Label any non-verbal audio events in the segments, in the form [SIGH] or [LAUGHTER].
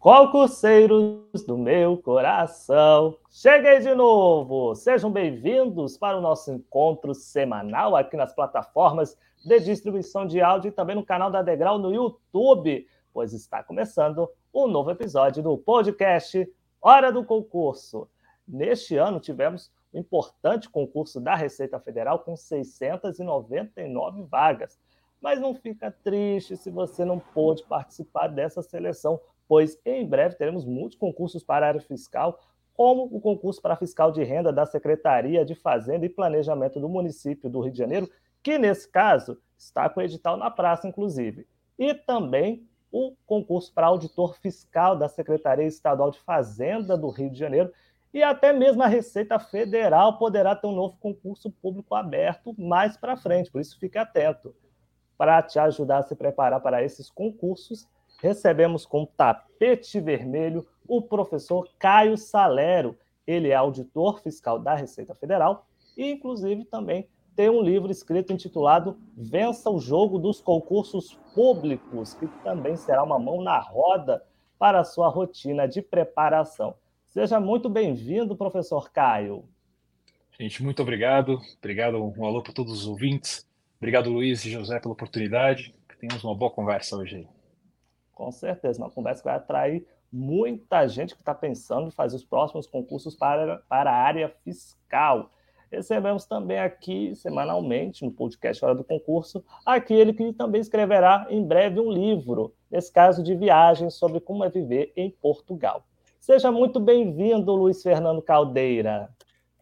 Concurseiros do meu coração, cheguei de novo! Sejam bem-vindos para o nosso encontro semanal aqui nas plataformas de distribuição de áudio e também no canal da Degrau no YouTube, pois está começando um novo episódio do podcast Hora do Concurso. Neste ano tivemos um importante concurso da Receita Federal com 699 vagas. Mas não fica triste se você não pôde participar dessa seleção pois em breve teremos muitos concursos para a área fiscal, como o concurso para fiscal de renda da Secretaria de Fazenda e Planejamento do município do Rio de Janeiro, que nesse caso está com o edital na praça, inclusive. E também o concurso para auditor fiscal da Secretaria Estadual de Fazenda do Rio de Janeiro, e até mesmo a Receita Federal poderá ter um novo concurso público aberto mais para frente, por isso fique atento. Para te ajudar a se preparar para esses concursos, recebemos com tapete vermelho o professor Caio Salero. Ele é auditor fiscal da Receita Federal e, inclusive, também tem um livro escrito intitulado Vença o Jogo dos Concursos Públicos, que também será uma mão na roda para a sua rotina de preparação. Seja muito bem-vindo, professor Caio. Gente, muito obrigado. Obrigado, um alô para todos os ouvintes. Obrigado, Luiz e José, pela oportunidade. Temos uma boa conversa hoje aí. Com certeza, uma conversa que vai atrair muita gente que está pensando em fazer os próximos concursos para, para a área fiscal. Recebemos também aqui, semanalmente, no podcast Hora do Concurso, aquele que também escreverá em breve um livro, nesse caso de viagem, sobre como é viver em Portugal. Seja muito bem-vindo, Luiz Fernando Caldeira.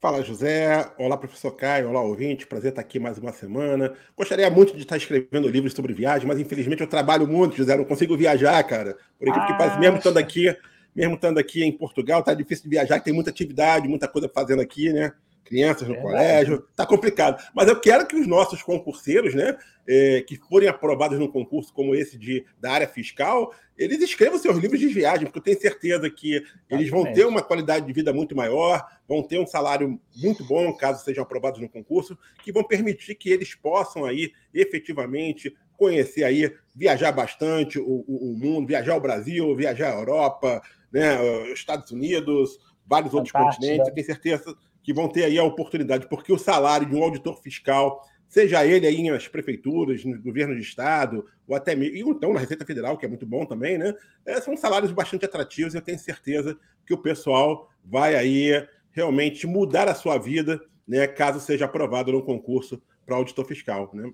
Fala, José. Olá, professor Caio. Olá, ouvinte. Prazer estar aqui mais uma semana. Gostaria muito de estar escrevendo livros sobre viagem, mas infelizmente eu trabalho muito, José. Não consigo viajar, cara. Por equipe ah, que mesmo estando aqui, mesmo estando aqui em Portugal, tá difícil de viajar, tem muita atividade, muita coisa fazendo aqui, né? Crianças no é colégio, tá complicado. Mas eu quero que os nossos concurseiros, né, é, que forem aprovados num concurso como esse de, da área fiscal, eles escrevam seus livros de viagem, porque eu tenho certeza que eles vão ter uma qualidade de vida muito maior, vão ter um salário muito bom, caso sejam aprovados no concurso, que vão permitir que eles possam aí efetivamente conhecer aí, viajar bastante o, o, o mundo, viajar o Brasil, viajar a Europa, né, Estados Unidos, vários outros continentes. Eu tenho certeza que vão ter aí a oportunidade, porque o salário de um auditor fiscal, seja ele aí nas prefeituras, no governo de estado, ou até mesmo, então na Receita Federal, que é muito bom também, né? É, são salários bastante atrativos e eu tenho certeza que o pessoal vai aí realmente mudar a sua vida, né, caso seja aprovado no concurso para auditor fiscal, né?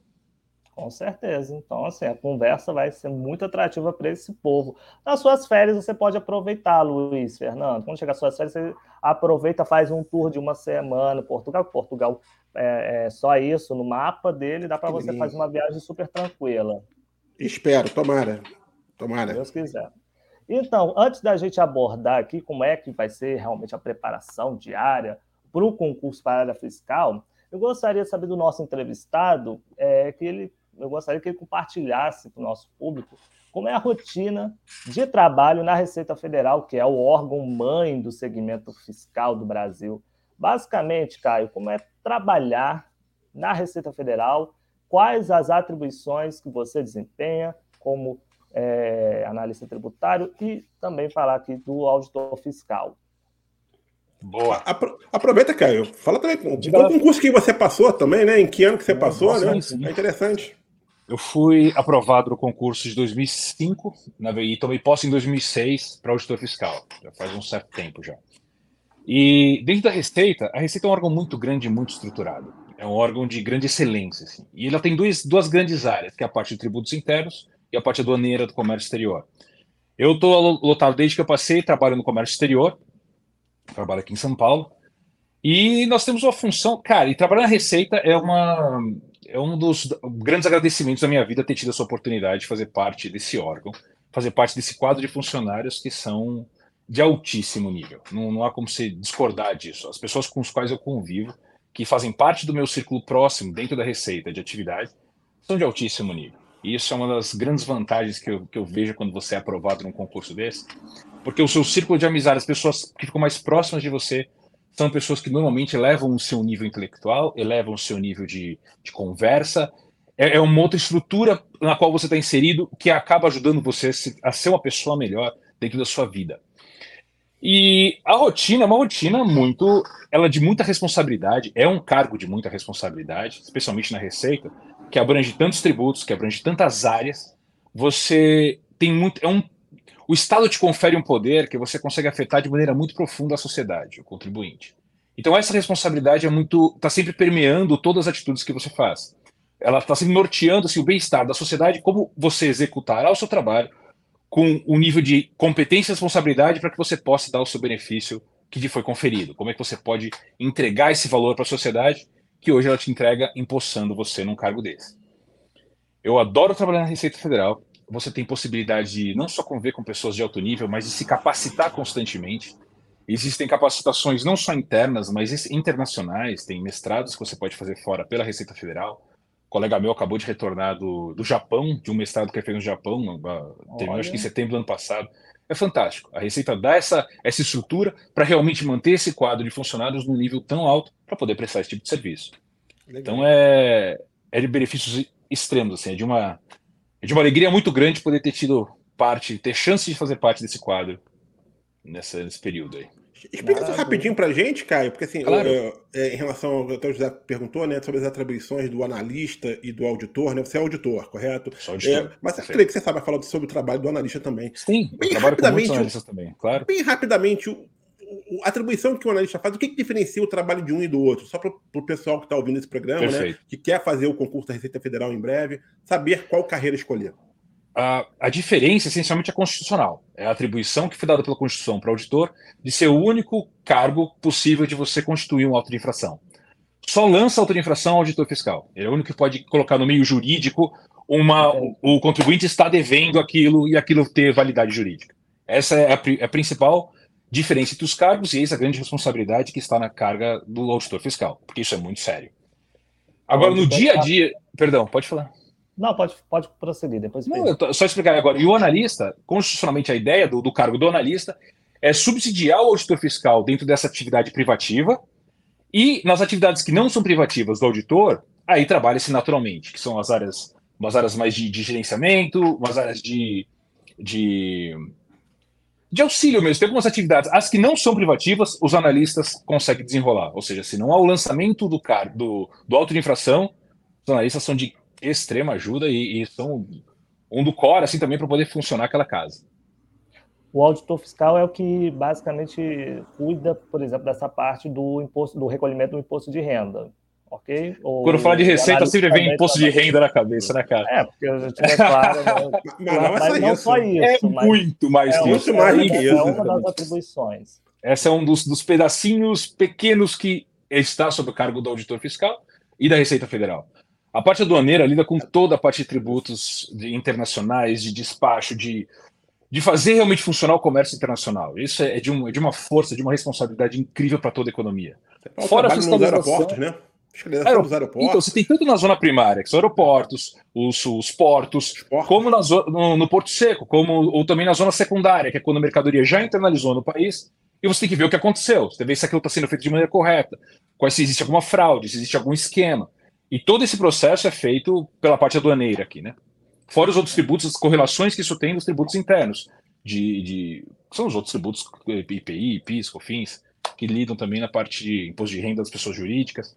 Com certeza. Então, assim, a conversa vai ser muito atrativa para esse povo. Nas suas férias, você pode aproveitar, Luiz Fernando. Quando chegar às suas férias, você aproveita, faz um tour de uma semana. Portugal, Portugal é, é só isso no mapa dele, dá para você fazer uma viagem super tranquila. Espero, tomara. Tomara. Se Deus quiser. Então, antes da gente abordar aqui como é que vai ser realmente a preparação diária para o concurso para a área fiscal, eu gostaria de saber do nosso entrevistado é, que ele eu gostaria que ele compartilhasse para o nosso público como é a rotina de trabalho na Receita Federal, que é o órgão mãe do segmento fiscal do Brasil. Basicamente, Caio, como é trabalhar na Receita Federal, quais as atribuições que você desempenha como é, analista tributário e também falar aqui do auditor fiscal. Boa. Apro aproveita, Caio. Fala também. Qual concurso que você passou também, né? Em que ano que você passou, né? É interessante. Eu fui aprovado no concurso de 2005 e tomei posse em 2006 para auditor fiscal. Já faz um certo tempo já. E dentro da Receita, a Receita é um órgão muito grande muito estruturado. É um órgão de grande excelência. Assim. E ela tem dois, duas grandes áreas, que é a parte de tributos internos e a parte aduaneira do comércio exterior. Eu estou lotado desde que eu passei, trabalho no comércio exterior, trabalho aqui em São Paulo, e nós temos uma função, cara, e trabalhar na Receita é uma é um dos grandes agradecimentos da minha vida ter tido essa oportunidade de fazer parte desse órgão, fazer parte desse quadro de funcionários que são de altíssimo nível. Não, não há como se discordar disso. As pessoas com as quais eu convivo que fazem parte do meu círculo próximo dentro da receita de atividade são de altíssimo nível. E isso é uma das grandes vantagens que eu, que eu vejo quando você é aprovado num concurso desse, porque o seu círculo de amizade, as pessoas que ficam mais próximas de você, são pessoas que normalmente elevam o seu nível intelectual, elevam o seu nível de, de conversa. É, é uma outra estrutura na qual você está inserido que acaba ajudando você a ser uma pessoa melhor dentro da sua vida. E a rotina é uma rotina muito, ela é de muita responsabilidade, é um cargo de muita responsabilidade, especialmente na receita, que abrange tantos tributos, que abrange tantas áreas. Você tem muito, é um, o Estado te confere um poder que você consegue afetar de maneira muito profunda a sociedade, o contribuinte. Então essa responsabilidade é muito, está sempre permeando todas as atitudes que você faz. Ela está sempre norteando assim, o bem-estar da sociedade, como você executará o seu trabalho, com o nível de competência e responsabilidade para que você possa dar o seu benefício que lhe foi conferido. Como é que você pode entregar esse valor para a sociedade que hoje ela te entrega empossando você num cargo desse. Eu adoro trabalhar na Receita Federal. Você tem possibilidade de não só conviver com pessoas de alto nível, mas de se capacitar constantemente. Existem capacitações não só internas, mas internacionais. Tem mestrados que você pode fazer fora pela Receita Federal colega meu acabou de retornar do, do Japão, de um mestrado que ele fez no Japão, terminou acho que em setembro do ano passado. É fantástico. A Receita dá essa, essa estrutura para realmente manter esse quadro de funcionários num nível tão alto para poder prestar esse tipo de serviço. Legal. Então é, é de benefícios extremos, assim, é de uma, é de uma alegria muito grande poder ter tido parte, ter chance de fazer parte desse quadro nessa, nesse período aí. Explica isso rapidinho pra gente, Caio, porque assim, claro. eu, é, em relação ao que o José perguntou, né, sobre as atribuições do analista e do auditor, né? Você é auditor, correto? Sou auditor. É, mas eu creio que você sabe falar sobre o trabalho do analista também. Sim, bem eu rapidamente, com analistas também, claro. Bem rapidamente, o, a atribuição que o analista faz, o que, que diferencia o trabalho de um e do outro? Só para o pessoal que está ouvindo esse programa, né, que quer fazer o concurso da Receita Federal em breve, saber qual carreira escolher a, a diferença essencialmente é constitucional. É a atribuição que foi dada pela Constituição para o auditor de ser o único cargo possível de você constituir um auto de infração. Só lança auto de infração ao auditor fiscal. Ele é o único que pode colocar no meio jurídico uma, o contribuinte está devendo aquilo e aquilo ter validade jurídica. Essa é a, a principal diferença entre os cargos e essa grande responsabilidade que está na carga do auditor fiscal, porque isso é muito sério. Agora, no dia a dia. Perdão, pode falar. Não, pode, pode prosseguir, depois. Não, tô, só explicar agora. E o analista, constitucionalmente, a ideia do, do cargo do analista é subsidiar o auditor fiscal dentro dessa atividade privativa e nas atividades que não são privativas do auditor, aí trabalha-se naturalmente, que são as áreas, umas áreas mais de, de gerenciamento, umas áreas de, de, de auxílio mesmo. Tem algumas atividades. As que não são privativas, os analistas conseguem desenrolar. Ou seja, se não há o lançamento do, car do, do auto de infração, os analistas são de extrema ajuda e, e são um do core assim também para poder funcionar aquela casa. O auditor fiscal é o que basicamente cuida, por exemplo, dessa parte do imposto, do recolhimento do imposto de renda, ok? Ou Quando fala de receita, sempre vem imposto de renda na cabeça, né, cara? É, porque a gente é claro, né? [LAUGHS] não, não, mas não só isso. É mas muito mais é isso. Muito mais é, isso. É uma das atribuições. Essa é um dos, dos pedacinhos pequenos que está sob o cargo do auditor fiscal e da Receita Federal. A parte aduaneira lida com toda a parte de tributos de internacionais, de despacho, de, de fazer realmente funcionar o comércio internacional. Isso é de, um, é de uma força, de uma responsabilidade incrível para toda a economia. Fora a nos aeroportos, né? Aero... dos aeroportos. Então, você tem tanto na zona primária, que são aeroportos, os, os portos, portos, como na zo... no, no, Porto Seco, como ou também na zona secundária, que é quando a mercadoria já internalizou no país, e você tem que ver o que aconteceu. Você tem que ver se aquilo está sendo feito de maneira correta, quais se existe alguma fraude, se existe algum esquema. E todo esse processo é feito pela parte aduaneira aqui, né? Fora os outros tributos, as correlações que isso tem nos tributos internos, de, de são os outros tributos IPI, PIS, COFINS, que lidam também na parte de imposto de renda das pessoas jurídicas,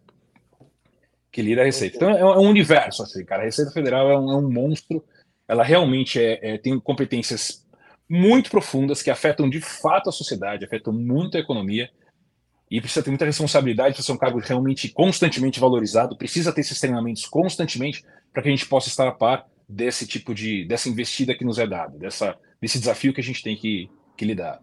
que lida a Receita. Então é, é um universo, assim, cara. A Receita Federal é um, é um monstro, ela realmente é, é, tem competências muito profundas que afetam de fato a sociedade, afetam muito a economia e precisa ter muita responsabilidade para ser um cargo realmente constantemente valorizado, precisa ter esses treinamentos constantemente para que a gente possa estar a par desse tipo de dessa investida que nos é dada, desse desafio que a gente tem que, que lidar.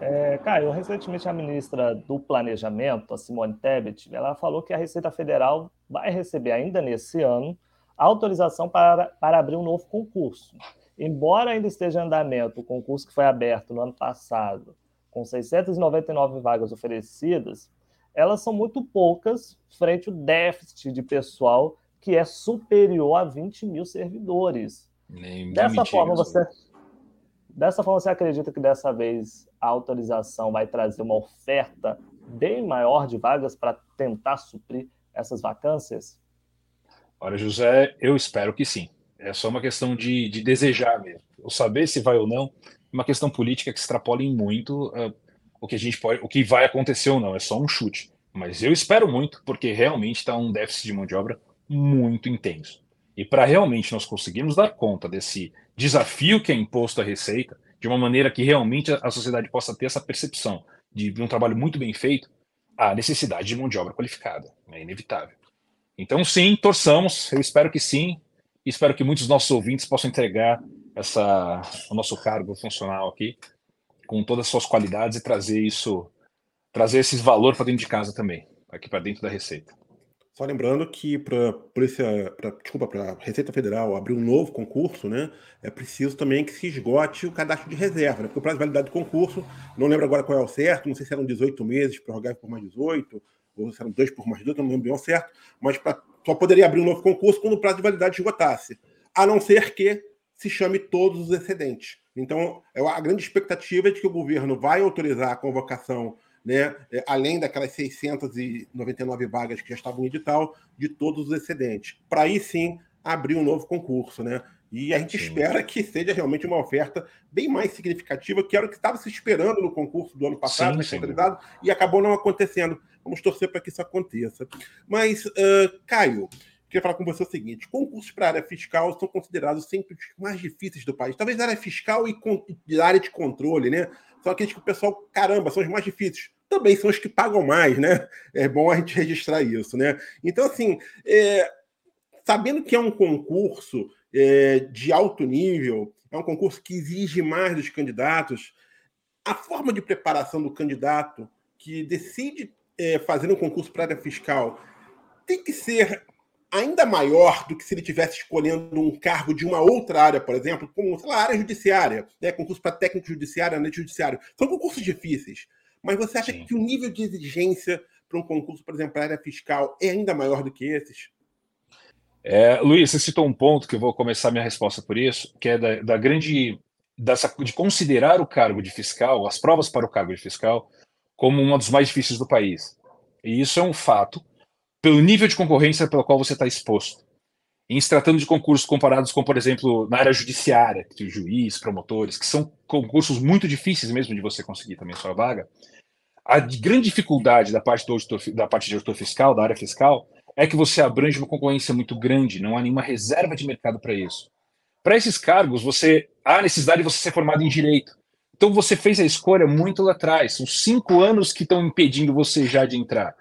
É, Caio, recentemente a ministra do Planejamento, a Simone Tebet, ela falou que a Receita Federal vai receber ainda nesse ano autorização para, para abrir um novo concurso. Embora ainda esteja em andamento o concurso que foi aberto no ano passado com 699 vagas oferecidas, elas são muito poucas frente ao déficit de pessoal que é superior a 20 mil servidores. Nem, dessa forma, você, dessa forma, você acredita que dessa vez a autorização vai trazer uma oferta bem maior de vagas para tentar suprir essas vacâncias? Olha, José, eu espero que sim. É só uma questão de, de desejar mesmo. Saber se vai ou não é uma questão política que extrapola em muito uh, o que a gente pode, o que vai acontecer ou não. É só um chute. Mas eu espero muito, porque realmente está um déficit de mão de obra muito intenso. E para realmente nós conseguirmos dar conta desse desafio que é imposto à Receita, de uma maneira que realmente a sociedade possa ter essa percepção de um trabalho muito bem feito, a necessidade de mão de obra qualificada. É inevitável. Então, sim, torçamos, eu espero que sim, espero que muitos dos nossos ouvintes possam entregar essa, o nosso cargo funcional aqui com todas as suas qualidades e trazer isso, trazer esses valor para dentro de casa também, aqui para dentro da Receita. Só lembrando que para polícia, desculpa, para Receita Federal abrir um novo concurso, né, é preciso também que se esgote o cadastro de reserva, né, porque o prazo de validade do concurso, não lembro agora qual é o certo, não sei se eram 18 meses, prorrogável por mais 18, ou se eram 2 por mais 18, não lembro bem o certo, mas pra, só poderia abrir um novo concurso quando o prazo de validade esgotasse, a não ser que se chame todos os excedentes. Então, é a grande expectativa é de que o governo vai autorizar a convocação né, é, além daquelas 699 vagas que já estavam em edital, de todos os excedentes. Para aí sim abrir um novo concurso, né? E a gente sim. espera que seja realmente uma oferta bem mais significativa, que era o que estava se esperando no concurso do ano passado, né, centralizado, e acabou não acontecendo. Vamos torcer para que isso aconteça. Mas, uh, Caio, queria falar com você o seguinte: concursos para a área fiscal são considerados sempre os mais difíceis do país. Talvez a área fiscal e a área de controle, né? São aqueles que o pessoal, caramba, são os mais difíceis. Também são os que pagam mais, né? É bom a gente [LAUGHS] registrar isso, né? Então, assim, é, sabendo que é um concurso é, de alto nível, é um concurso que exige mais dos candidatos, a forma de preparação do candidato que decide é, fazer um concurso para a área fiscal tem que ser ainda maior do que se ele tivesse escolhendo um cargo de uma outra área, por exemplo, como sei lá, área judiciária, né? concurso para técnico judiciário, análise judiciário. São concursos difíceis. Mas você acha Sim. que o nível de exigência para um concurso, por exemplo, para área fiscal é ainda maior do que esses? É, Luiz, você citou um ponto que eu vou começar minha resposta por isso, que é da, da grande dessa, de considerar o cargo de fiscal, as provas para o cargo de fiscal, como um dos mais difíceis do país. E isso é um fato pelo nível de concorrência pelo qual você está exposto. Em se tratando de concursos comparados com, por exemplo, na área judiciária, de juiz, promotores, que são concursos muito difíceis mesmo de você conseguir também sua vaga, a grande dificuldade da parte, do auditor, da parte de auditor fiscal, da área fiscal, é que você abrange uma concorrência muito grande, não há nenhuma reserva de mercado para isso. Para esses cargos, você há necessidade de você ser formado em direito. Então você fez a escolha muito lá atrás. São cinco anos que estão impedindo você já de entrar.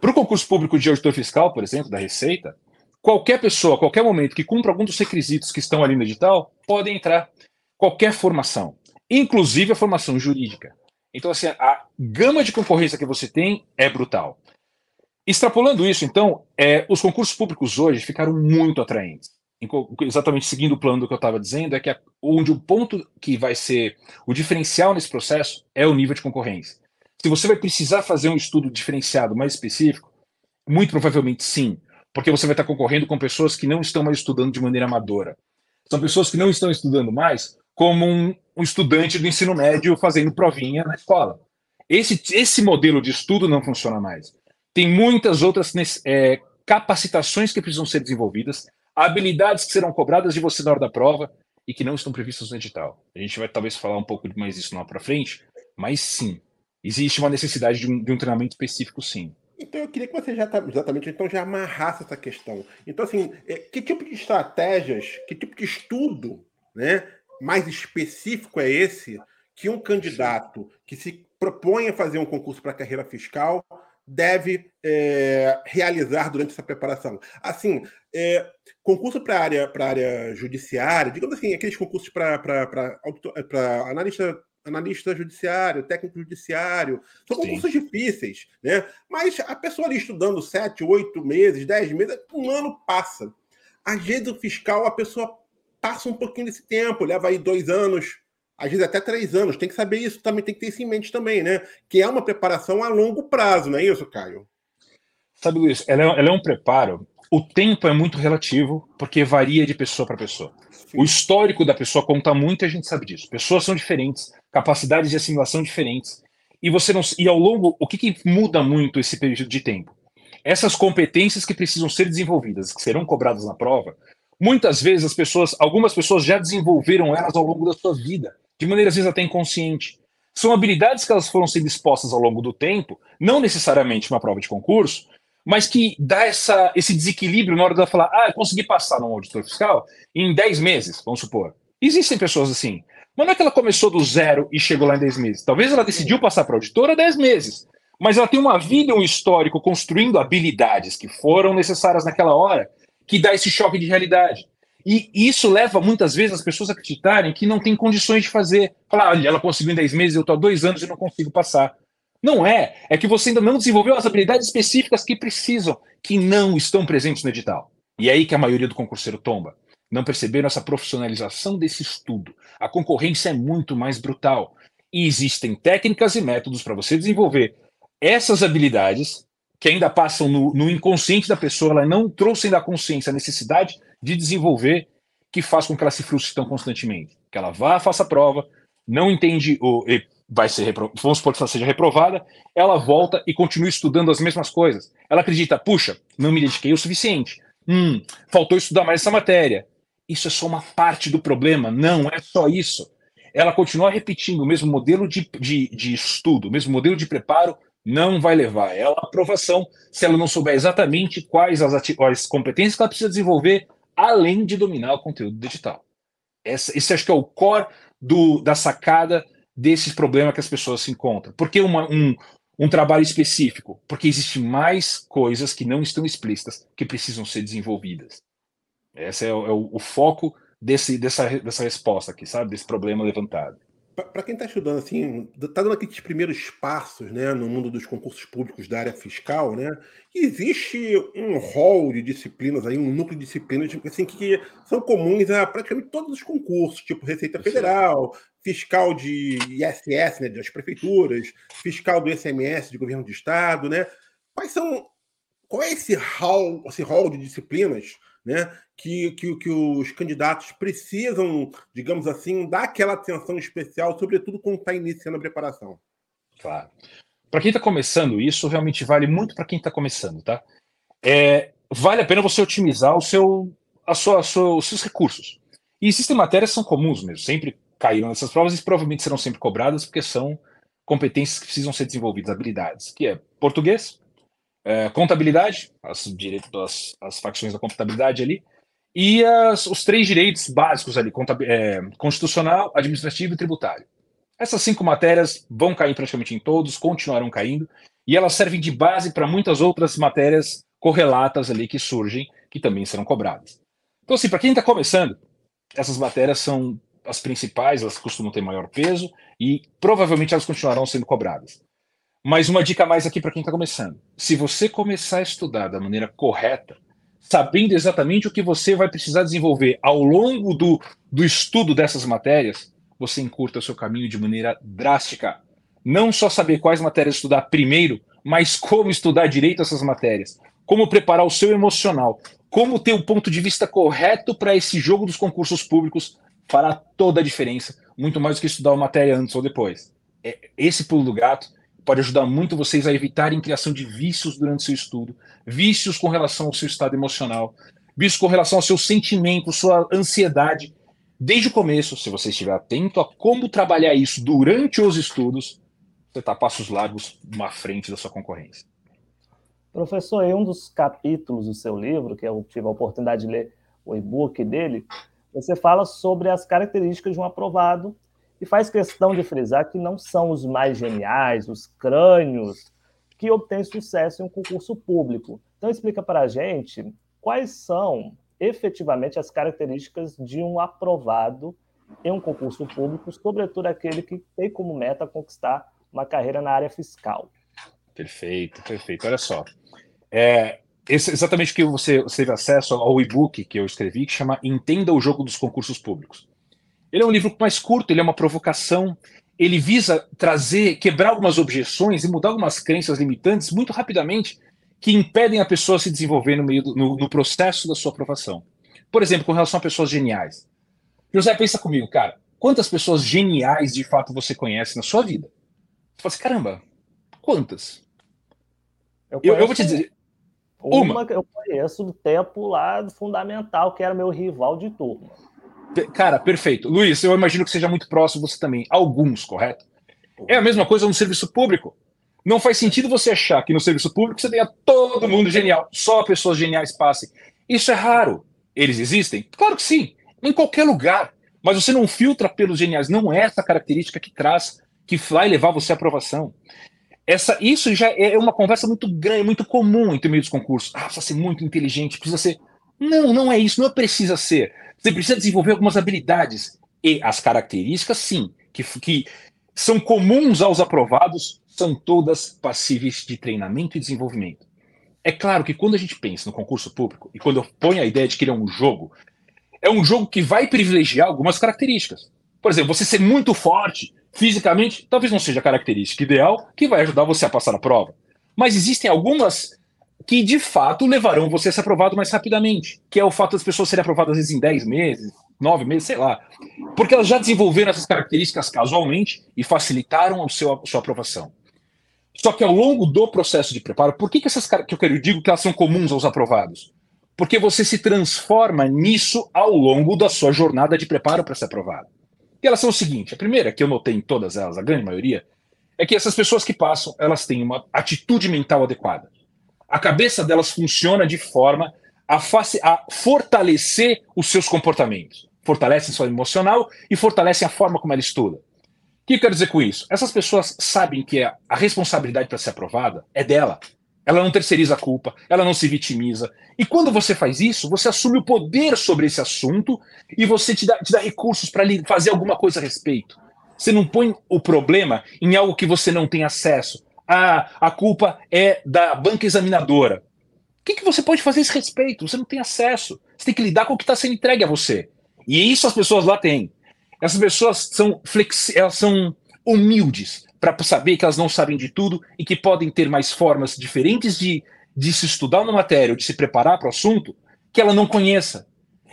Para o concurso público de auditor fiscal, por exemplo, da Receita, qualquer pessoa, qualquer momento que cumpra algum dos requisitos que estão ali no edital, pode entrar. Qualquer formação, inclusive a formação jurídica. Então, assim, a gama de concorrência que você tem é brutal. Extrapolando isso, então, é, os concursos públicos hoje ficaram muito atraentes. Exatamente seguindo o plano do que eu estava dizendo, é que a, onde o ponto que vai ser o diferencial nesse processo é o nível de concorrência. Se você vai precisar fazer um estudo diferenciado mais específico, muito provavelmente sim, porque você vai estar concorrendo com pessoas que não estão mais estudando de maneira amadora. São pessoas que não estão estudando mais como um, um estudante do ensino médio fazendo provinha na escola. Esse, esse modelo de estudo não funciona mais. Tem muitas outras é, capacitações que precisam ser desenvolvidas, habilidades que serão cobradas de você na hora da prova e que não estão previstas no edital. A gente vai talvez falar um pouco mais disso lá para frente, mas sim, existe uma necessidade de um, de um treinamento específico, sim. Então eu queria que você já tá, exatamente então já amarrasse essa questão. Então assim, é, que tipo de estratégias, que tipo de estudo, né, mais específico é esse que um candidato que se propõe a fazer um concurso para carreira fiscal deve é, realizar durante essa preparação? Assim, é, concurso para área para área judiciária, digamos assim, aqueles concursos para analista analista judiciário, técnico judiciário. São Sim. concursos difíceis, né? Mas a pessoa ali estudando sete, oito meses, dez meses, um ano passa. Às vezes o fiscal, a pessoa passa um pouquinho desse tempo, leva aí dois anos às vezes até três anos. Tem que saber isso também, tem que ter isso em mente também, né? Que é uma preparação a longo prazo, não é isso, Caio? Sabe, Luiz, ela é, ela é um preparo. O tempo é muito relativo, porque varia de pessoa para pessoa. Sim. O histórico da pessoa conta muito, e a gente sabe disso. Pessoas são diferentes, capacidades de assimilação diferentes. E você não e ao longo, o que, que muda muito esse período de tempo? Essas competências que precisam ser desenvolvidas, que serão cobradas na prova, muitas vezes as pessoas, algumas pessoas já desenvolveram elas ao longo da sua vida, de maneira às vezes até inconsciente. São habilidades que elas foram sendo expostas ao longo do tempo, não necessariamente uma prova de concurso, mas que dá essa, esse desequilíbrio na hora de falar, ah, eu consegui passar num auditor fiscal em 10 meses, vamos supor. Existem pessoas assim. Mas não é que ela começou do zero e chegou lá em 10 meses. Talvez ela decidiu passar para auditora 10 meses. Mas ela tem uma vida, um histórico, construindo habilidades que foram necessárias naquela hora, que dá esse choque de realidade. E isso leva muitas vezes as pessoas a acreditarem que não tem condições de fazer. Falar, olha, ela conseguiu em 10 meses, eu estou há dois anos e não consigo passar. Não é. É que você ainda não desenvolveu as habilidades específicas que precisam, que não estão presentes no edital. E é aí que a maioria do concurseiro tomba. Não perceberam essa profissionalização desse estudo. A concorrência é muito mais brutal. E existem técnicas e métodos para você desenvolver essas habilidades que ainda passam no, no, inconsciente da pessoa, ela não trouxe ainda a consciência, a necessidade de desenvolver, que faz com que ela se frustre tão constantemente. Que ela vá, faça a prova, não entende, ou vai ser, vamos supor que ela seja reprovada, ela volta e continua estudando as mesmas coisas. Ela acredita, puxa, não me dediquei o suficiente. Hum, faltou estudar mais essa matéria. Isso é só uma parte do problema, não é só isso. Ela continua repetindo o mesmo modelo de, de, de estudo, o mesmo modelo de preparo não vai levar ela à aprovação se ela não souber exatamente quais as, as competências que ela precisa desenvolver, além de dominar o conteúdo digital. Essa, esse acho que é o core do, da sacada desses problemas que as pessoas se encontram. Por que uma, um, um trabalho específico? Porque existem mais coisas que não estão explícitas que precisam ser desenvolvidas. Esse é o, é o foco desse, dessa, dessa resposta aqui, sabe? Desse problema levantado para quem está estudando assim, está dando aqueles primeiros passos, né, no mundo dos concursos públicos da área fiscal, né? Existe um rol de disciplinas aí, um núcleo de disciplinas assim que são comuns a praticamente todos os concursos, tipo Receita Federal, fiscal de ISS, né, das prefeituras, fiscal do ICMS de governo de estado, né? Quais são qual é esse hall, esse hall de disciplinas né, que, que, que os candidatos precisam, digamos assim, dar aquela atenção especial, sobretudo quando está iniciando a preparação. Claro. Para quem está começando, isso realmente vale muito para quem está começando, tá? É, vale a pena você otimizar o seu, a sua, a sua, os seus recursos. E existem matérias que são comuns mesmo, sempre caíram nessas provas e provavelmente serão sempre cobradas porque são competências que precisam ser desenvolvidas, habilidades, que é português, é, contabilidade, as, direito, as, as facções da contabilidade ali, e as, os três direitos básicos ali, é, constitucional, administrativo e tributário. Essas cinco matérias vão cair praticamente em todos, continuarão caindo, e elas servem de base para muitas outras matérias correlatas ali que surgem, que também serão cobradas. Então, assim, para quem está começando, essas matérias são as principais, elas costumam ter maior peso e provavelmente elas continuarão sendo cobradas. Mas uma dica mais aqui para quem está começando. Se você começar a estudar da maneira correta, sabendo exatamente o que você vai precisar desenvolver ao longo do, do estudo dessas matérias, você encurta o seu caminho de maneira drástica. Não só saber quais matérias estudar primeiro, mas como estudar direito essas matérias, como preparar o seu emocional, como ter o ponto de vista correto para esse jogo dos concursos públicos fará toda a diferença, muito mais do que estudar uma matéria antes ou depois. É, esse pulo do gato pode ajudar muito vocês a evitarem criação de vícios durante seu estudo, vícios com relação ao seu estado emocional, vícios com relação ao seu sentimento, sua ansiedade. Desde o começo, se você estiver atento a como trabalhar isso durante os estudos, você está passos largos à frente da sua concorrência. Professor, em um dos capítulos do seu livro, que eu tive a oportunidade de ler o e-book dele, você fala sobre as características de um aprovado e faz questão de frisar que não são os mais geniais, os crânios, que obtêm sucesso em um concurso público. Então, explica para a gente quais são efetivamente as características de um aprovado em um concurso público, sobretudo aquele que tem como meta conquistar uma carreira na área fiscal. Perfeito, perfeito. Olha só. É, esse, exatamente que você, você teve acesso ao e-book que eu escrevi, que chama Entenda o Jogo dos Concursos Públicos. Ele é um livro mais curto, ele é uma provocação, ele visa trazer, quebrar algumas objeções e mudar algumas crenças limitantes muito rapidamente que impedem a pessoa se desenvolver no, meio do, no, no processo da sua aprovação. Por exemplo, com relação a pessoas geniais. José, pensa comigo, cara, quantas pessoas geniais de fato você conhece na sua vida? Você fala assim, caramba, quantas? Eu, Eu, eu vou te dizer, uma, uma. que eu conheço do tempo lá do fundamental, que era meu rival de turma. Cara, perfeito. Luiz, eu imagino que seja muito próximo você também. Alguns, correto? É a mesma coisa no serviço público. Não faz sentido você achar que no serviço público você tenha todo mundo genial, só pessoas geniais passem. Isso é raro. Eles existem? Claro que sim, em qualquer lugar. Mas você não filtra pelos geniais. Não é essa característica que traz, que vai levar você à aprovação. Essa, isso já é uma conversa muito grande, muito comum entre meio dos concursos. Ah, precisa ser muito inteligente, precisa ser. Não, não é isso, não precisa ser. Você precisa desenvolver algumas habilidades. E as características, sim, que, que são comuns aos aprovados, são todas passíveis de treinamento e desenvolvimento. É claro que quando a gente pensa no concurso público, e quando eu ponho a ideia de que é um jogo, é um jogo que vai privilegiar algumas características. Por exemplo, você ser muito forte fisicamente, talvez não seja a característica ideal que vai ajudar você a passar na prova. Mas existem algumas que de fato levarão você a ser aprovado mais rapidamente, que é o fato das pessoas serem aprovadas às vezes em 10 meses, 9 meses, sei lá. Porque elas já desenvolveram essas características casualmente e facilitaram a, seu, a sua aprovação. Só que ao longo do processo de preparo, por que, que essas que eu quero digo que elas são comuns aos aprovados? Porque você se transforma nisso ao longo da sua jornada de preparo para ser aprovado. E elas são o seguinte: a primeira, que eu notei em todas elas, a grande maioria, é que essas pessoas que passam, elas têm uma atitude mental adequada. A cabeça delas funciona de forma a, face- a fortalecer os seus comportamentos. Fortalecem sua emocional e fortalecem a forma como ela estuda. O que eu quero dizer com isso? Essas pessoas sabem que a a responsabilidade para ser aprovada é dela. Ela não terceiriza a culpa, ela não se vitimiza. E quando você faz isso, você assume o poder sobre esse assunto e você te dá, te dá recursos para fazer alguma coisa a respeito. Você não põe o problema em algo que você não tem acesso. Ah, a culpa é da banca examinadora. O que, que você pode fazer a esse respeito? Você não tem acesso. Você tem que lidar com o que está sendo entregue a você. E isso as pessoas lá têm. Essas pessoas são, flexi elas são humildes para saber que elas não sabem de tudo e que podem ter mais formas diferentes de, de se estudar uma matéria ou de se preparar para o assunto que ela não conheça.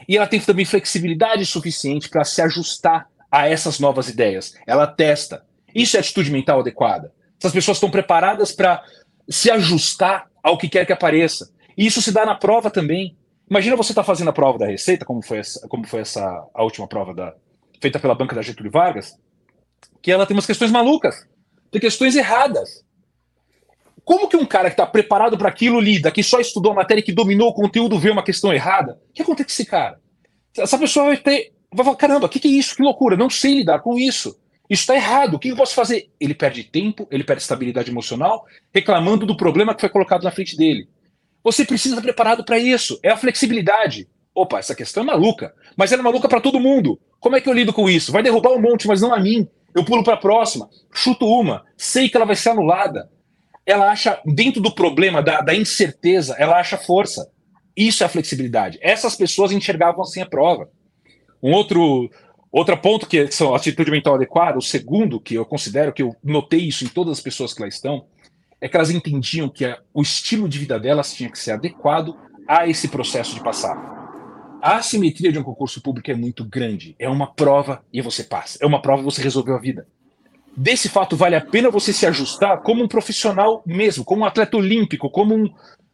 E ela tem também flexibilidade suficiente para se ajustar a essas novas ideias. Ela testa. Isso é atitude mental adequada. Essas pessoas estão preparadas para se ajustar ao que quer que apareça. E isso se dá na prova também. Imagina você estar tá fazendo a prova da Receita, como foi essa, como foi essa a última prova da, feita pela banca da Getúlio Vargas, que ela tem umas questões malucas, tem questões erradas. Como que um cara que está preparado para aquilo lida, que só estudou a matéria, que dominou o conteúdo, vê uma questão errada? O que acontece com esse cara? Essa pessoa vai ter. Vai falar: caramba, o que, que é isso? Que loucura, não sei lidar com isso. Isso está errado, o que eu posso fazer? Ele perde tempo, ele perde estabilidade emocional, reclamando do problema que foi colocado na frente dele. Você precisa estar preparado para isso. É a flexibilidade. Opa, essa questão é maluca, mas ela é maluca para todo mundo. Como é que eu lido com isso? Vai derrubar um monte, mas não a mim. Eu pulo para a próxima, chuto uma, sei que ela vai ser anulada. Ela acha, dentro do problema, da, da incerteza, ela acha força. Isso é a flexibilidade. Essas pessoas enxergavam assim a prova. Um outro, outro ponto que são atitude mental adequada, o segundo que eu considero que eu notei isso em todas as pessoas que lá estão, é que elas entendiam que a, o estilo de vida delas tinha que ser adequado a esse processo de passar. A assimetria de um concurso público é muito grande. É uma prova e você passa. É uma prova e você resolveu a vida. Desse fato, vale a pena você se ajustar como um profissional mesmo, como um atleta olímpico, como, um,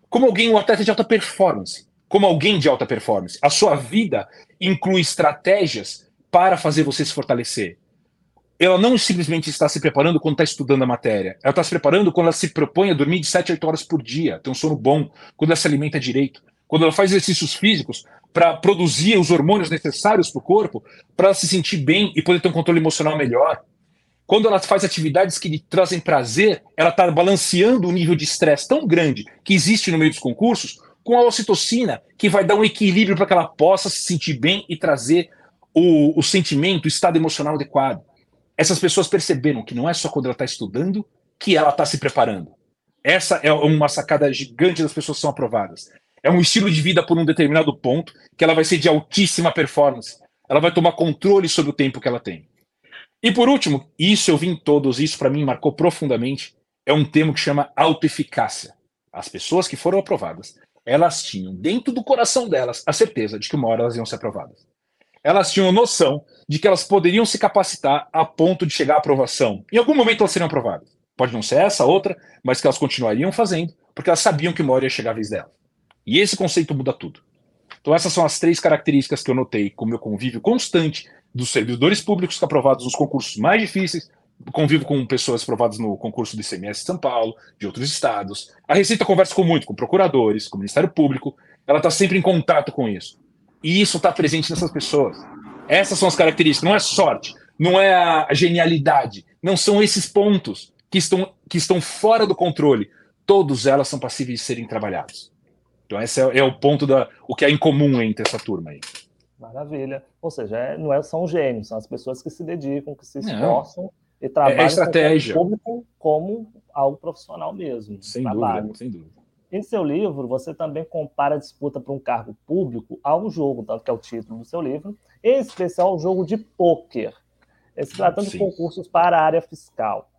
como alguém, um atleta de alta performance, como alguém de alta performance. A sua vida inclui estratégias para fazer você se fortalecer. Ela não simplesmente está se preparando quando está estudando a matéria. Ela está se preparando quando ela se propõe a dormir de 7 a 8 horas por dia, ter um sono bom, quando ela se alimenta direito, quando ela faz exercícios físicos para produzir os hormônios necessários para o corpo, para se sentir bem e poder ter um controle emocional melhor. Quando ela faz atividades que lhe trazem prazer, ela está balanceando o nível de estresse tão grande que existe no meio dos concursos com a ocitocina, que vai dar um equilíbrio para que ela possa se sentir bem e trazer o, o sentimento, o estado emocional adequado. Essas pessoas perceberam que não é só quando ela está estudando que ela está se preparando. Essa é uma sacada gigante das pessoas que são aprovadas. É um estilo de vida por um determinado ponto, que ela vai ser de altíssima performance. ela vai tomar controle sobre o tempo que ela tem. E por último, isso eu vi em todos, isso para mim marcou profundamente, é um termo que chama autoeficácia. As pessoas que foram aprovadas, elas tinham dentro do coração delas a certeza de que uma hora elas iam ser aprovadas. Elas tinham noção de que elas poderiam se capacitar a ponto de chegar à aprovação. Em algum momento elas seriam aprovadas. Pode não ser essa, outra, mas que elas continuariam fazendo, porque elas sabiam que uma hora ia chegar a vez delas. E esse conceito muda tudo. Então essas são as três características que eu notei com o meu convívio constante dos servidores públicos aprovados nos concursos mais difíceis, convivo com pessoas aprovadas no concurso do ICMS de São Paulo, de outros estados. A Receita conversa com muito com procuradores, com o Ministério Público, ela está sempre em contato com isso. E isso está presente nessas pessoas. Essas são as características, não é sorte, não é a genialidade, não são esses pontos que estão, que estão fora do controle. Todos elas são passíveis de serem trabalhados. Então esse é, é o ponto da o que é em comum entre essa turma aí. Maravilha. Ou seja, é, não é, são gênios, são as pessoas que se dedicam, que se esforçam não. e trabalham é estratégia. com o público como algo profissional mesmo. Sem trabalho. dúvida, sem dúvida. Em seu livro, você também compara a disputa para um cargo público a um jogo, tanto que é o título do seu livro, em especial o jogo de pôquer, se tratando de concursos para a área fiscal.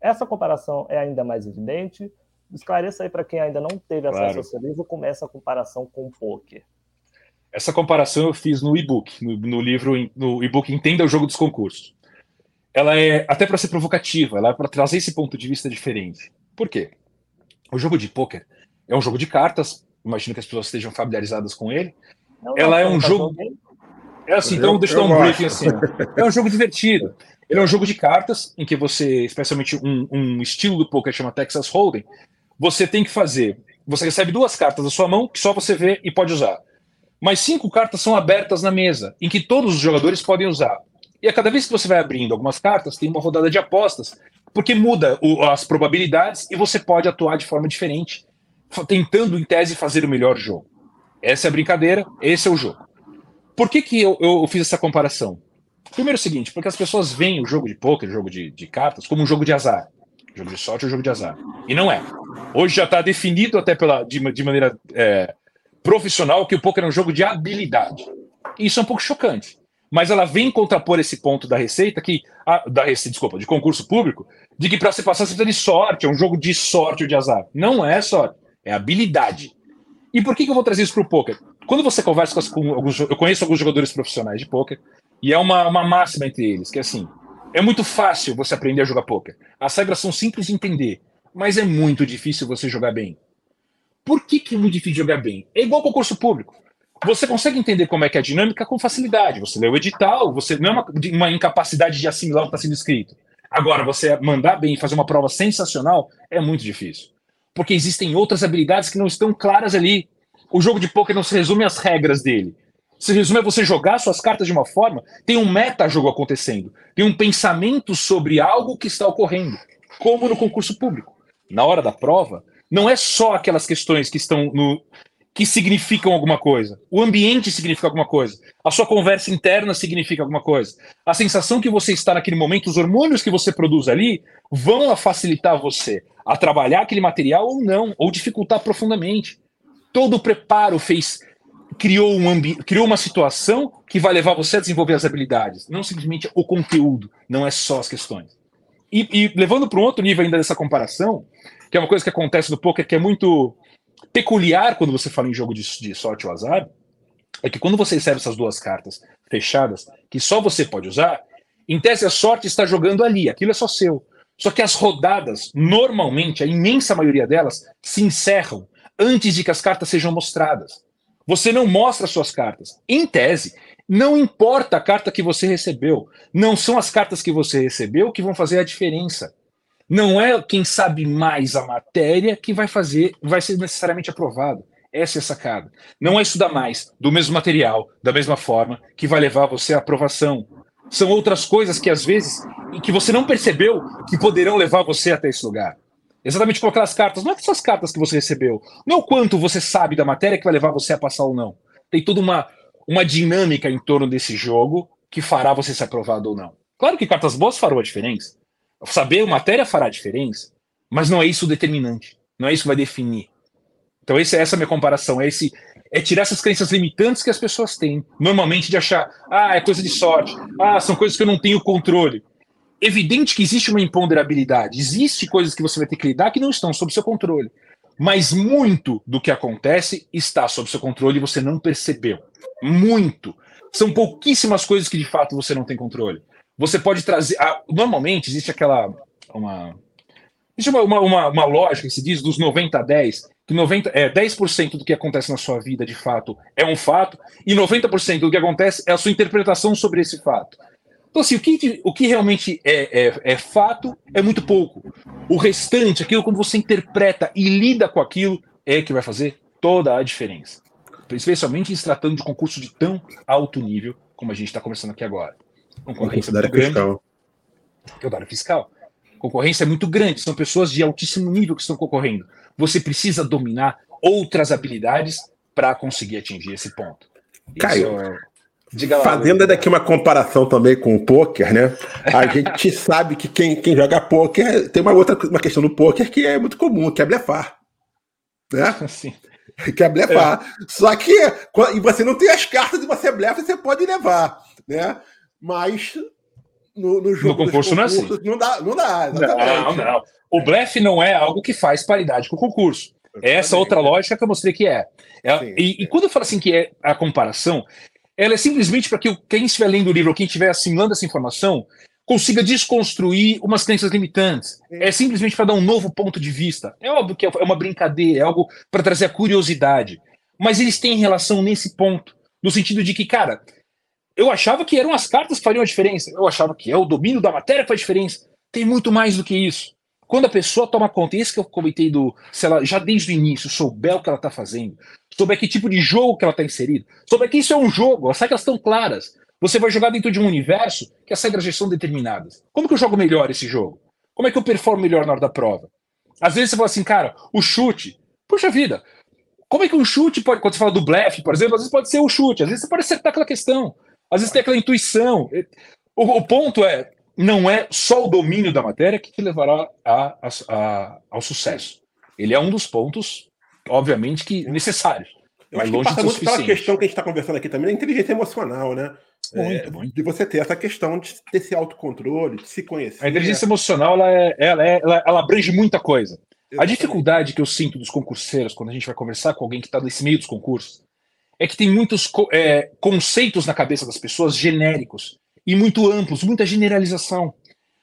Essa comparação é ainda mais evidente. Esclareça aí para quem ainda não teve acesso claro. ao seu livro como é essa comparação com o pôquer. Essa comparação eu fiz no e-book, no, no, livro, no e-book Entenda o Jogo dos Concursos. Ela é até para ser provocativa, ela é para trazer esse ponto de vista diferente. Por quê? O jogo de pôquer é um jogo de cartas, imagino que as pessoas estejam familiarizadas com ele. Não, ela é um jogo. É assim, então deixa eu dar um briefing assim. É um jogo divertido. Ele é um jogo de cartas em que você, especialmente um, um estilo do poker chama Texas Hold'em, você tem que fazer. Você recebe duas cartas da sua mão que só você vê e pode usar mas cinco cartas são abertas na mesa, em que todos os jogadores podem usar. E a cada vez que você vai abrindo algumas cartas, tem uma rodada de apostas, porque muda o, as probabilidades e você pode atuar de forma diferente, tentando, em tese, fazer o melhor jogo. Essa é a brincadeira, esse é o jogo. Por que, que eu, eu fiz essa comparação? Primeiro é o seguinte, porque as pessoas veem o jogo de poker, o jogo de, de cartas, como um jogo de azar. jogo de sorte ou jogo de azar. E não é. Hoje já está definido até pela, de, de maneira é, profissional que o poker é um jogo de habilidade. Isso é um pouco chocante. Mas ela vem contrapor esse ponto da receita que. A, da desculpa, de concurso público, de que para você passar você precisa de sorte, é um jogo de sorte ou de azar. Não é sorte, é habilidade. E por que, que eu vou trazer isso para o poker? Quando você conversa com, com, alguns. Eu conheço alguns jogadores profissionais de poker, e é uma, uma máxima entre eles, que é assim: é muito fácil você aprender a jogar poker. As regras são simples de entender, mas é muito difícil você jogar bem. Por que, que é muito difícil jogar bem? É igual concurso público. Você consegue entender como é que é a dinâmica com facilidade. Você lê o edital, você não é uma, uma incapacidade de assimilar o que está sendo escrito. Agora, você mandar bem e fazer uma prova sensacional é muito difícil. Porque existem outras habilidades que não estão claras ali. O jogo de poker não se resume às regras dele. Se resume a você jogar suas cartas de uma forma, tem um meta-jogo acontecendo, tem um pensamento sobre algo que está ocorrendo, como no concurso público. Na hora da prova, não é só aquelas questões que estão no que significam alguma coisa. O ambiente significa alguma coisa. A sua conversa interna significa alguma coisa. A sensação que você está naquele momento, os hormônios que você produz ali, vão facilitar você a trabalhar aquele material ou não, ou dificultar profundamente. Todo o preparo fez criou um ambi criou uma situação que vai levar você a desenvolver as habilidades, não simplesmente o conteúdo, não é só as questões. E, e levando para um outro nível ainda dessa comparação, que é uma coisa que acontece no poker que é muito peculiar quando você fala em jogo de, de sorte ou azar, é que quando você recebe essas duas cartas fechadas, que só você pode usar, em tese a sorte está jogando ali, aquilo é só seu. Só que as rodadas, normalmente, a imensa maioria delas, se encerram antes de que as cartas sejam mostradas. Você não mostra suas cartas. Em tese, não importa a carta que você recebeu, não são as cartas que você recebeu que vão fazer a diferença. Não é quem sabe mais a matéria que vai fazer, vai ser necessariamente aprovado. Essa é a sacada. Não é estudar mais do mesmo material, da mesma forma, que vai levar você à aprovação. São outras coisas que às vezes que você não percebeu que poderão levar você até esse lugar. Exatamente como aquelas cartas. Não é essas cartas que você recebeu. Não é o quanto você sabe da matéria que vai levar você a passar ou não. Tem toda uma, uma dinâmica em torno desse jogo que fará você ser aprovado ou não. Claro que cartas boas farão a diferença. Saber matéria fará diferença, mas não é isso o determinante. Não é isso que vai definir. Então, esse, essa é a minha comparação. É, esse, é tirar essas crenças limitantes que as pessoas têm, normalmente de achar, ah, é coisa de sorte, ah, são coisas que eu não tenho controle. Evidente que existe uma imponderabilidade, existe coisas que você vai ter que lidar que não estão sob seu controle. Mas muito do que acontece está sob seu controle e você não percebeu. Muito. São pouquíssimas coisas que de fato você não tem controle. Você pode trazer. Normalmente existe aquela. Uma, existe uma, uma, uma, lógica que se diz dos 90 a 10, que 90, é, 10% do que acontece na sua vida de fato é um fato, e 90% do que acontece é a sua interpretação sobre esse fato. Então, assim, o que, o que realmente é, é, é fato é muito pouco. O restante, aquilo como você interpreta e lida com aquilo, é que vai fazer toda a diferença. Especialmente se tratando de concurso de tão alto nível como a gente está conversando aqui agora. Concorrência muito grande. Fiscal. É o da área fiscal. Concorrência é muito grande, são pessoas de altíssimo nível que estão concorrendo. Você precisa dominar outras habilidades para conseguir atingir esse ponto. Caio, é... Diga lá, Fazendo daqui uma comparação também com o poker, né? A [LAUGHS] gente sabe que quem, quem joga poker tem uma outra uma questão no poker que é muito comum, que é blefar. Né? [LAUGHS] Sim. Que é blefar. É. Só que e você não tem as cartas e você blefa, você pode levar, né? Mas no, no jogo no concurso não é assim. Não dá, não dá. Não, não. O blefe não é algo que faz paridade com o concurso. É essa outra lógica que eu mostrei que é. é Sim, e, e, quando eu falo assim que é a comparação, ela é simplesmente para que quem estiver lendo o livro ou quem estiver assimilando essa informação consiga desconstruir umas crenças limitantes. É simplesmente para dar um novo ponto de vista. É óbvio que é uma brincadeira, é algo para trazer a curiosidade. Mas eles têm relação nesse ponto, no sentido de que, cara, eu achava que eram as cartas que fariam a diferença. Eu achava que é o domínio da matéria que faz diferença. Tem muito mais do que isso. Quando a pessoa toma conta, isso que eu comentei do, se ela já desde o início souber o que ela está fazendo, souber que tipo de jogo que ela está inserida, souber que isso é um jogo, as regras estão claras. Você vai jogar dentro de um universo que as regras já são determinadas. Como que eu jogo melhor esse jogo? Como é que eu performo melhor na hora da prova? Às vezes você fala assim, cara, o chute, puxa vida, como é que um chute pode, quando você fala do blefe, por exemplo, às vezes pode ser o chute, às vezes você pode acertar aquela questão, às vezes tem aquela intuição. O, o ponto é, não é só o domínio da matéria que te levará a, a, a, ao sucesso. Ele é um dos pontos, obviamente, que necessários. Eu acho que passa muito pela questão que a gente está conversando aqui também, da inteligência emocional, né? Muito, é, muito. De você ter essa questão de ter esse autocontrole, de se conhecer. A inteligência emocional, ela, é, ela, é, ela, ela abrange muita coisa. Exatamente. A dificuldade que eu sinto dos concurseiros, quando a gente vai conversar com alguém que está nesse meio dos concursos, é que tem muitos é, conceitos na cabeça das pessoas genéricos e muito amplos, muita generalização.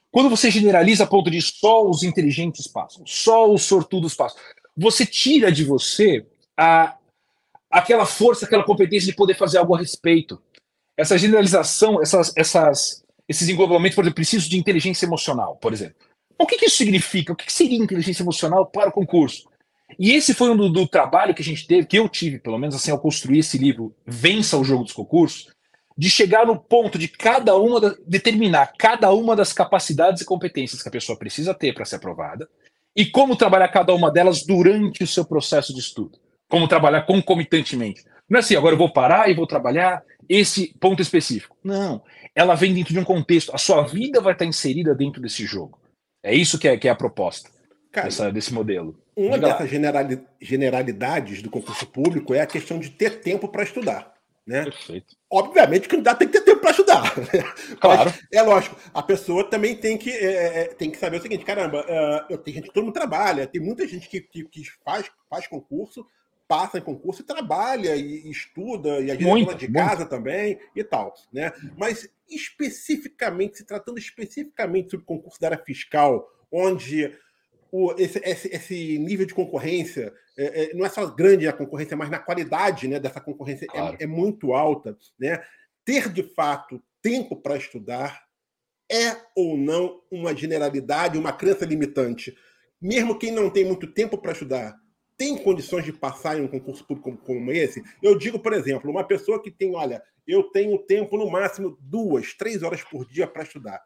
Quando você generaliza a ponto de só os inteligentes passam, só os sortudos passam, você tira de você a, aquela força, aquela competência de poder fazer algo a respeito. Essa generalização, essas, essas, esses englobamentos, por exemplo, preciso de inteligência emocional, por exemplo. O que, que isso significa? O que, que seria inteligência emocional para o concurso? E esse foi um do, do, trabalho que a gente teve, que eu tive, pelo menos assim, ao construir esse livro, Vença o Jogo dos Concursos, de chegar no ponto de cada uma da, determinar cada uma das capacidades e competências que a pessoa precisa ter para ser aprovada e como trabalhar cada uma delas durante o seu processo de estudo, como trabalhar concomitantemente. Não é assim, agora eu vou parar e vou trabalhar esse ponto específico. Não, ela vem dentro de um contexto. A sua vida vai estar inserida dentro desse jogo. É isso que é, que é a proposta Cara, dessa, desse modelo. Uma Diga dessas generalidades do concurso público é a questão de ter tempo para estudar. Né? Perfeito. Obviamente que o candidato tem que ter tempo para estudar. [LAUGHS] Claro. Mas, é lógico, a pessoa também tem que, é, é, tem que saber o seguinte: caramba, uh, eu tenho gente que todo mundo trabalha, tem muita gente que, que, que, faz, faz concurso, passa em concurso e trabalha e, e estuda, e a gente de casa também e tal. Né? Mas especificamente, se tratando especificamente sobre concurso da área fiscal, onde o, esse, esse, esse, nível de concorrência é, é, não é só grande a concorrência, mas na qualidade né, dessa concorrência é, claro. é, é, muito alta. Né? Ter de fato tempo para estudar é ou não uma generalidade, uma crença limitante. Mesmo quem não tem muito tempo para estudar, tem condições de passar em um concurso público como, como esse? Eu digo, por exemplo, uma pessoa que tem, olha, eu tenho tempo no máximo duas, três horas por dia para estudar.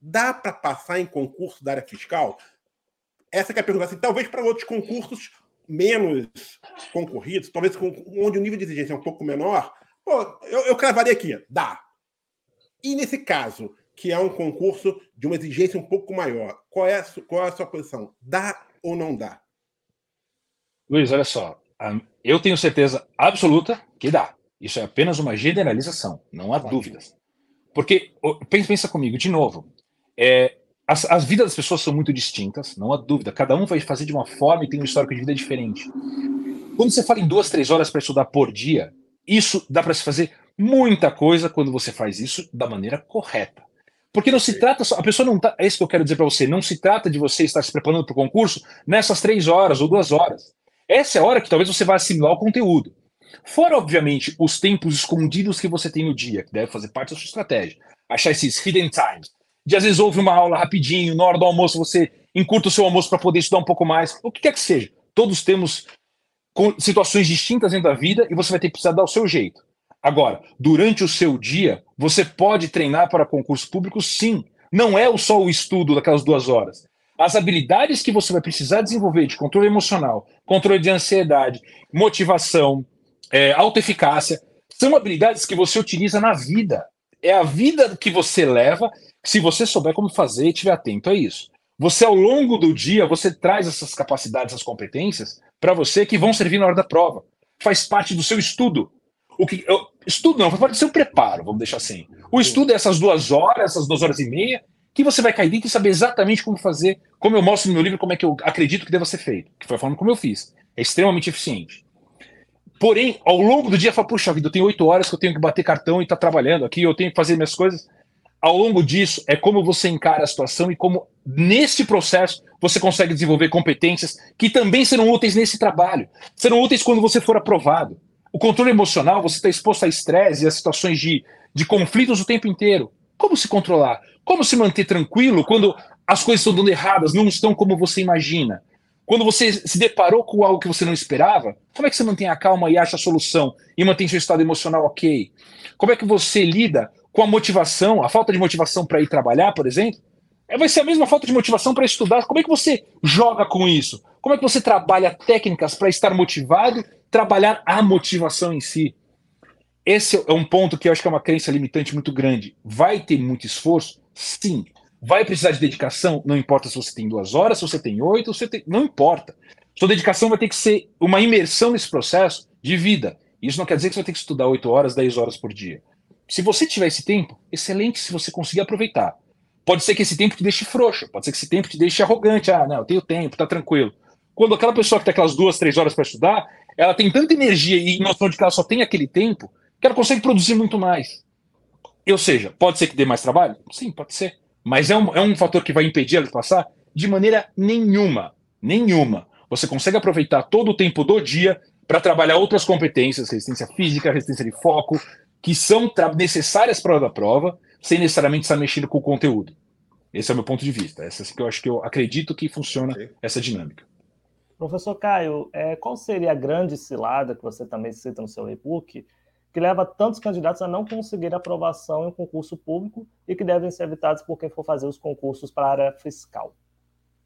Dá para passar em concurso da área fiscal? Essa que é a pergunta. Assim, talvez para outros concursos menos concorridos, talvez onde o nível de exigência é um pouco menor, pô, eu, eu cravaria aqui, dá. E nesse caso, que é um concurso de uma exigência um pouco maior, qual é a, qual é a sua posição? Dá ou não dá? Luiz, olha só. eu tenho certeza absoluta que dá. Isso é apenas uma generalização, não há dúvidas. Porque, pensa comigo, de novo, é, as, as, vidas das pessoas são muito distintas, não há dúvida. Cada um vai fazer de uma forma e tem um histórico de vida diferente. Quando você fala em duas, três horas para estudar por dia, isso dá para se fazer muita coisa quando você faz isso da maneira correta. Porque não se trata só, a pessoa não tá, é isso que eu quero dizer para você, não se trata de você estar se preparando para o concurso nessas três horas ou duas horas. Essa é a hora que talvez você vá assimilar o conteúdo. Fora, obviamente, os tempos escondidos que você tem no dia, que deve fazer parte da sua estratégia. Achar esses hidden times. De às vezes houve uma aula rapidinho, na hora do almoço você encurta o seu almoço para poder estudar um pouco mais. O que quer que seja. Todos temos situações distintas dentro da vida e você vai ter que precisar dar o seu jeito. Agora, durante o seu dia, você pode treinar para concurso público, sim. Não é só o estudo daquelas duas horas. As habilidades que você vai precisar desenvolver de controle emocional, controle de ansiedade, motivação, é, autoeficácia, são habilidades que você utiliza na vida. É a vida que você leva, se você souber como fazer e estiver atento a isso. Você, ao longo do dia, você traz essas capacidades, essas competências para você que vão servir na hora da prova. Faz parte do seu estudo. O que eu, estudo não, faz parte do seu preparo, vamos deixar assim. O estudo é essas duas horas, essas duas horas e meia, que você vai cair dentro e saber exatamente como fazer, como eu mostro no meu livro, como é que eu acredito que deva ser feito, que foi a forma como eu fiz. É extremamente eficiente. Porém, ao longo do dia, fala, puxa vida, eu tenho oito horas que eu tenho que bater cartão e estar tá trabalhando aqui, eu tenho que fazer minhas coisas. Ao longo disso, é como você encara a situação e como, nesse processo, você consegue desenvolver competências que também serão úteis nesse trabalho. Serão úteis quando você for aprovado. O controle emocional, você está exposto a estresse e a situações de, de conflitos o tempo inteiro. Como se controlar? Como se manter tranquilo quando as coisas estão dando erradas, não estão como você imagina? Quando você se deparou com algo que você não esperava, como é que você mantém a calma e acha a solução e mantém seu estado emocional ok? Como é que você lida com a motivação, a falta de motivação para ir trabalhar, por exemplo? É, vai ser a mesma falta de motivação para estudar. Como é que você joga com isso? Como é que você trabalha técnicas para estar motivado trabalhar a motivação em si. Esse é um ponto que eu acho que é uma crença limitante muito grande. Vai ter muito esforço? Sim. Vai precisar de dedicação? Não importa se você tem duas horas, se você tem oito, você tem... não importa. Sua dedicação vai ter que ser uma imersão nesse processo de vida. Isso não quer dizer que você vai ter que estudar oito horas, dez horas por dia. Se você tiver esse tempo, excelente se você conseguir aproveitar. Pode ser que esse tempo te deixe frouxo, pode ser que esse tempo te deixe arrogante. Ah, não, eu tenho tempo, tá tranquilo. Quando aquela pessoa que tem aquelas duas, três horas para estudar, ela tem tanta energia e noção de que ela só tem aquele tempo que ela consegue produzir muito mais. Ou seja, pode ser que dê mais trabalho? Sim, pode ser. Mas é um, é um fator que vai impedir ela de passar? De maneira nenhuma. Nenhuma. Você consegue aproveitar todo o tempo do dia para trabalhar outras competências, resistência física, resistência de foco, que são necessárias para a hora da prova, sem necessariamente estar mexendo com o conteúdo. Esse é o meu ponto de vista. Essa é que eu acho que eu acredito que funciona essa dinâmica. Professor Caio, é, qual seria a grande cilada que você também cita no seu e-book que leva tantos candidatos a não conseguir aprovação em um concurso público e que devem ser evitados por quem for fazer os concursos para a área fiscal?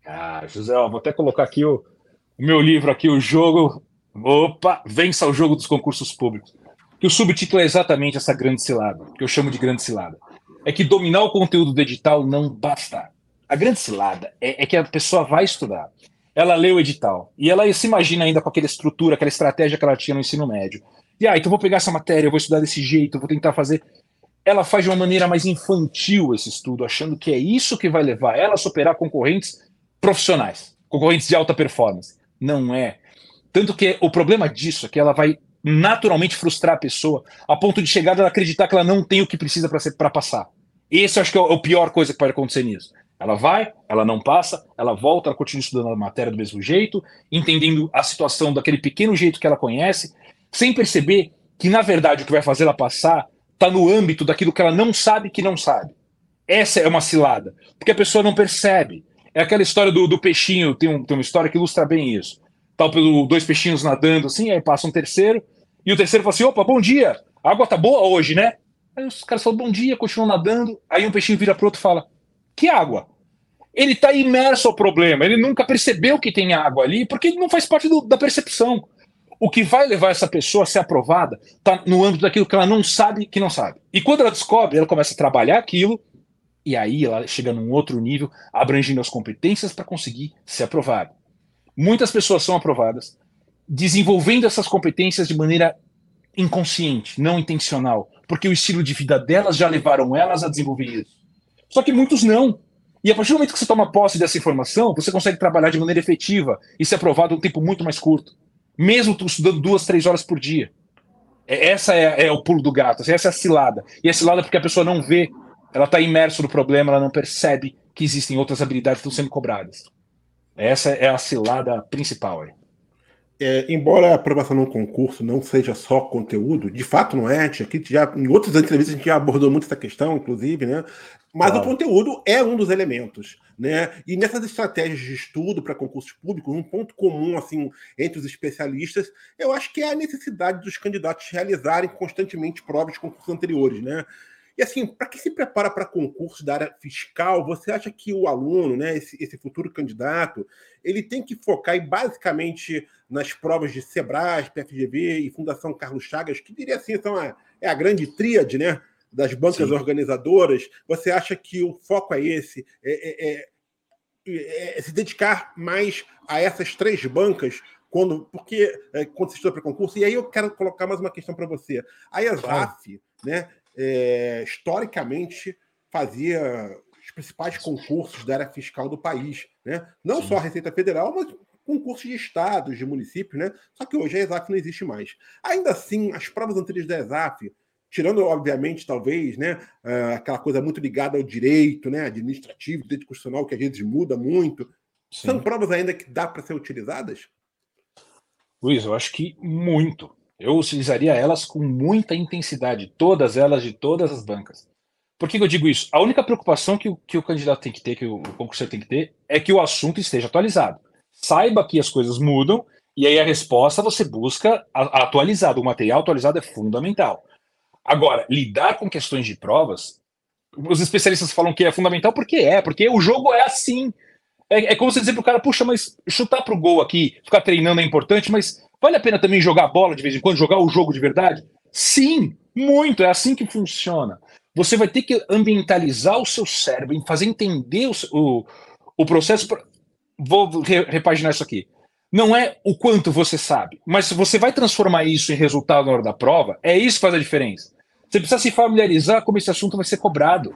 Ah, José, vou até colocar aqui o, o meu livro aqui, o jogo. Opa, vença o jogo dos concursos públicos. Que o subtítulo é exatamente essa grande cilada, que eu chamo de grande cilada. É que dominar o conteúdo do edital não basta. A grande cilada é, é que a pessoa vai estudar, ela lê o edital e ela se imagina ainda com aquela estrutura, aquela estratégia que ela tinha no ensino médio. E ah, então vou pegar essa matéria, vou estudar desse jeito, vou tentar fazer. Ela faz de uma maneira mais infantil esse estudo, achando que é isso que vai levar ela a superar concorrentes profissionais, concorrentes de alta performance. Não é. Tanto que o problema disso é que ela vai naturalmente frustrar a pessoa a ponto de chegar a acreditar que ela não tem o que precisa para passar. Esse acho que é a pior coisa que pode acontecer nisso. Ela vai, ela não passa, ela volta, ela continua estudando a matéria do mesmo jeito, entendendo a situação daquele pequeno jeito que ela conhece, sem perceber que, na verdade, o que vai fazer ela passar está no âmbito daquilo que ela não sabe que não sabe. Essa é uma cilada, porque a pessoa não percebe. É aquela história do, do peixinho, tem, um, tem uma história que ilustra bem isso. Tal pelo dois peixinhos nadando assim, aí passa um terceiro, e o terceiro fala assim: opa, bom dia, a água tá boa hoje, né? Aí os caras falam bom dia, continuam nadando, aí um peixinho vira pro outro e fala: que água? Ele está imerso ao problema, ele nunca percebeu que tem água ali, porque não faz parte do, da percepção. O que vai levar essa pessoa a ser aprovada está no âmbito daquilo que ela não sabe que não sabe. E quando ela descobre, ela começa a trabalhar aquilo, e aí ela chega num outro nível, abrangindo as competências para conseguir ser aprovada. Muitas pessoas são aprovadas, desenvolvendo essas competências de maneira inconsciente, não intencional, porque o estilo de vida delas já levaram elas a desenvolver isso. Só que muitos não. E a partir do momento que você toma posse dessa informação, você consegue trabalhar de maneira efetiva e ser aprovado um tempo muito mais curto, mesmo estudando duas, três horas por dia. É, essa é, é, o pulo do gato, essa é a cilada. E a cilada é porque a pessoa não vê, ela está imersa no problema, ela não percebe que existem outras habilidades que estão sendo cobradas. Essa é a cilada principal aí. É, embora a aprovação num concurso não seja só conteúdo, de fato não é, aqui já, em outras entrevistas a gente já abordou muito essa questão, inclusive, né? Mas claro. o conteúdo é um dos elementos, né? E nessas estratégias de estudo para concursos públicos, um ponto comum assim entre os especialistas, eu acho que é a necessidade dos candidatos realizarem constantemente provas de concursos anteriores, né? E assim, para quem se prepara para concurso da área fiscal, você acha que o aluno, né, esse, esse futuro candidato, ele tem que focar em, basicamente nas provas de Sebrae, PFGV e Fundação Carlos Chagas, que diria assim, são a, é a grande tríade, né? Das bancas Sim. organizadoras, você acha que o foco é esse? É, é, é, é se dedicar mais a essas três bancas quando, porque é, quando você estuda para concurso, e aí eu quero colocar mais uma questão para você. A ESAF, claro. né, é, historicamente fazia os principais concursos da área fiscal do país. Né? Não Sim. só a Receita Federal, mas concursos de estados, de municípios, né? Só que hoje a ESAF não existe mais. Ainda assim, as provas anteriores da ESAF, tirando, obviamente, talvez, né, uh, aquela coisa muito ligada ao direito, né, administrativo, direito constitucional, que às vezes muda muito, Sim. são provas ainda que dá para ser utilizadas? Luiz, eu acho que muito. Eu utilizaria elas com muita intensidade, todas elas de todas as bancas. Por que, que eu digo isso? A única preocupação que o, que o candidato tem que ter, que o, o tem que ter, é que o assunto esteja atualizado. Saiba que as coisas mudam, e aí a resposta você busca atualizado. O material atualizado é fundamental. Agora, lidar com questões de provas, os especialistas falam que é fundamental porque é, porque o jogo é assim. É, é como você dizer pro cara, puxa, mas chutar pro gol aqui, ficar treinando é importante, mas vale a pena também jogar bola de vez em quando, jogar o jogo de verdade? Sim, muito, é assim que funciona. Você vai ter que ambientalizar o seu cérebro, fazer entender o, o, o processo. Pra... Vou re, repaginar isso aqui. Não é o quanto você sabe, mas se você vai transformar isso em resultado na hora da prova, é isso que faz a diferença. Você precisa se familiarizar como esse assunto vai ser cobrado.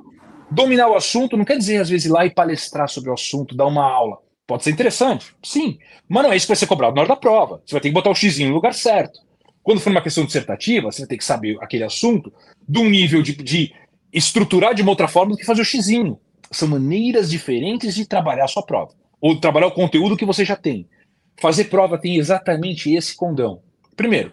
Dominar o assunto não quer dizer, às vezes, ir lá e palestrar sobre o assunto, dar uma aula. Pode ser interessante, sim, mas não é isso que vai ser cobrado na hora da prova. Você vai ter que botar o x no lugar certo. Quando for uma questão dissertativa, você vai ter que saber aquele assunto de um nível de, de estruturar de uma outra forma do que fazer o x. São maneiras diferentes de trabalhar a sua prova, ou trabalhar o conteúdo que você já tem. Fazer prova tem exatamente esse condão. Primeiro,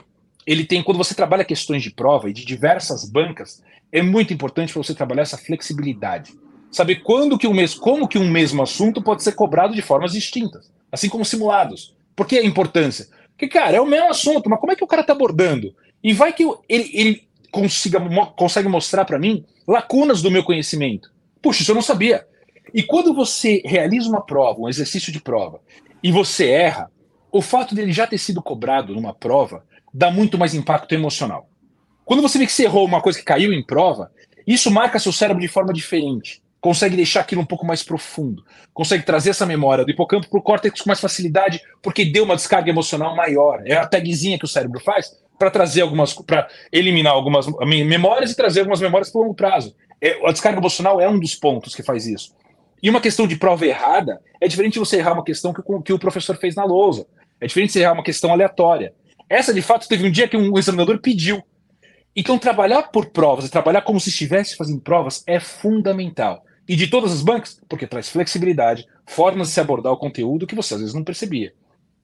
ele tem, quando você trabalha questões de prova e de diversas bancas, é muito importante para você trabalhar essa flexibilidade saber quando que um mesmo, como que um mesmo assunto pode ser cobrado de formas distintas, assim como simulados. Por que a importância? Porque, cara, é o mesmo assunto, mas como é que o cara está abordando? E vai que ele, ele consiga, consegue mostrar para mim lacunas do meu conhecimento. Puxa, isso eu não sabia. E quando você realiza uma prova, um exercício de prova, e você erra, o fato dele já ter sido cobrado numa prova dá muito mais impacto emocional. Quando você vê que você errou uma coisa que caiu em prova, isso marca seu cérebro de forma diferente consegue deixar aquilo um pouco mais profundo, consegue trazer essa memória do hipocampo para o córtex com mais facilidade, porque deu uma descarga emocional maior. É a tagzinha que o cérebro faz para trazer algumas, para eliminar algumas memórias e trazer algumas memórias para longo prazo. É, a descarga emocional é um dos pontos que faz isso. E uma questão de prova errada é diferente de você errar uma questão que, que o professor fez na lousa. É diferente de você errar uma questão aleatória. Essa, de fato, teve um dia que um examinador pediu. Então, trabalhar por provas, trabalhar como se estivesse fazendo provas, é fundamental e de todas as bancas, porque traz flexibilidade, formas de se abordar o conteúdo que você às vezes não percebia.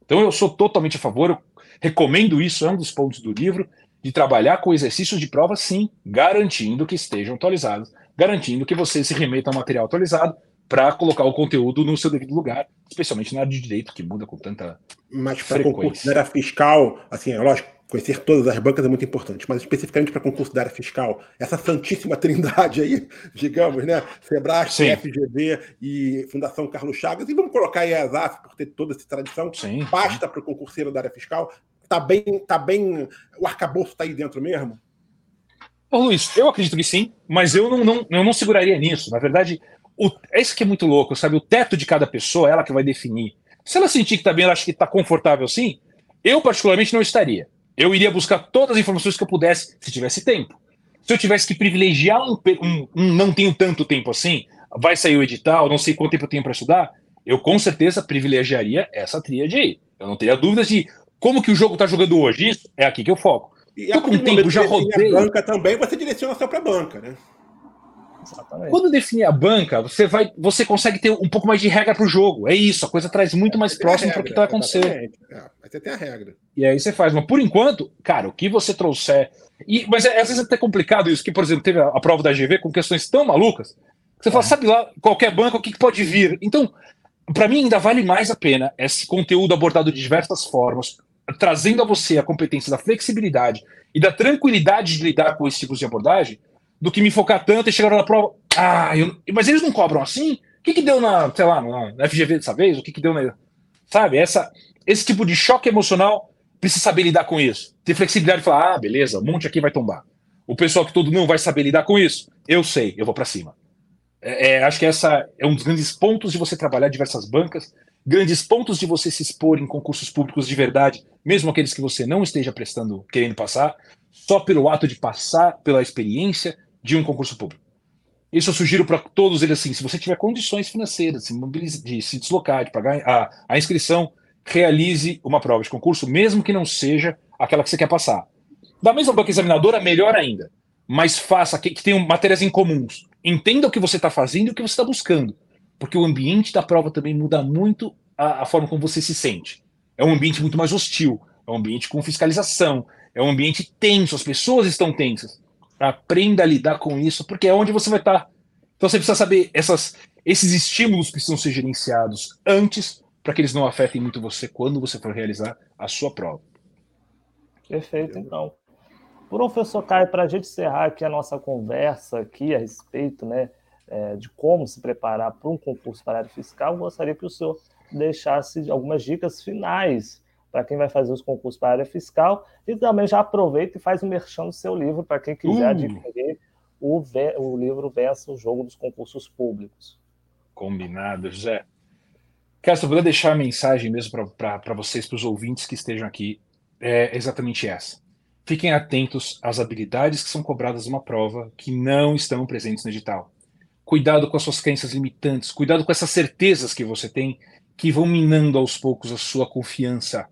Então eu sou totalmente a favor, eu recomendo isso, é um dos pontos do livro, de trabalhar com exercícios de prova, sim, garantindo que estejam atualizados, garantindo que você se remeta ao material atualizado para colocar o conteúdo no seu devido lugar, especialmente na área de direito, que muda com tanta Mas para concurso fiscal, assim, é lógico, conhecer todas as bancas é muito importante, mas especificamente para concurso da área fiscal, essa santíssima trindade aí, [LAUGHS] digamos, né? Sebrae, FGV e Fundação Carlos Chagas, e vamos colocar aí a ESAF por ter toda essa tradição, sim, basta para o concurseiro da área fiscal? Tá bem, tá bem, o arcabouço está aí dentro mesmo? Ô, Luiz, eu acredito que sim, mas eu não, não, eu não seguraria nisso. Na verdade, o, é isso que é muito louco, sabe? O teto de cada pessoa, ela que vai definir. Se ela sentir que tá bem, ela acha que está confortável sim, Eu, particularmente, não estaria. Eu iria buscar todas as informações que eu pudesse, se tivesse tempo. Se eu tivesse que privilegiar um, um, um não tenho tanto tempo assim, vai sair o edital, não sei quanto tempo eu tenho para estudar, eu com certeza privilegiaria essa tríade aí. Eu não teria dúvidas de como que o jogo está jogando hoje. Isso é aqui que eu foco. E Tô com tempo, já rodei. A banca também, você direciona só para a banca, né? Exatamente. Quando definir a banca, você vai, você consegue ter um pouco mais de regra para o jogo. É isso, a coisa traz muito mais próximo para o que vai acontecer. É, você tem a regra. E aí você faz. Mas por enquanto, cara, o que você trouxer. E, mas é, às vezes é até complicado isso, que, por exemplo, teve a, a prova da GV com questões tão malucas. Que você é. fala, sabe lá, qualquer banco, o que, que pode vir? Então, para mim ainda vale mais a pena esse conteúdo abordado de diversas formas, trazendo a você a competência da flexibilidade e da tranquilidade de lidar com esses tipos de abordagem, do que me focar tanto e chegar na prova. Ah, eu... mas eles não cobram assim? O que, que deu na, sei lá, na FGV dessa vez? O que, que deu na. Sabe? Essa, esse tipo de choque emocional precisa saber lidar com isso. Ter flexibilidade e falar: ah, beleza, um monte aqui vai tombar. O pessoal que todo não vai saber lidar com isso, eu sei, eu vou para cima. É, é, acho que essa é um dos grandes pontos de você trabalhar diversas bancas, grandes pontos de você se expor em concursos públicos de verdade, mesmo aqueles que você não esteja prestando, querendo passar, só pelo ato de passar pela experiência de um concurso público. Isso eu sugiro para todos eles assim: se você tiver condições financeiras de, se deslocar, de pagar a, a inscrição, realize uma prova de concurso, mesmo que não seja aquela que você quer passar. Da mesma banca examinadora, melhor ainda, mas faça que, que tenham matérias em comuns. Entenda o que você está fazendo e o que você está buscando, porque o ambiente da prova também muda muito a, a forma como você se sente. É um ambiente muito mais hostil, é um ambiente com fiscalização, é um ambiente tenso, as pessoas estão tensas. Aprenda a lidar com isso, porque é onde você vai estar. Então você precisa saber essas, esses estímulos precisam ser gerenciados antes para que eles não afetem muito você quando você for realizar a sua prova. Perfeito, então. Professor Caio, para a gente encerrar aqui a nossa conversa aqui a respeito né, é, de como se preparar para um concurso para a área fiscal, gostaria que o senhor deixasse algumas dicas finais para quem vai fazer os concursos para a área fiscal e também já aproveita e faz um merchan do seu livro para quem quiser uh. adquirir o, o livro Vença o Jogo dos Concursos Públicos. Combinado, José. Cara, puder deixar a mensagem mesmo para vocês, para os ouvintes que estejam aqui, é exatamente essa. Fiquem atentos às habilidades que são cobradas numa prova que não estão presentes no edital. Cuidado com as suas crenças limitantes, cuidado com essas certezas que você tem que vão minando aos poucos a sua confiança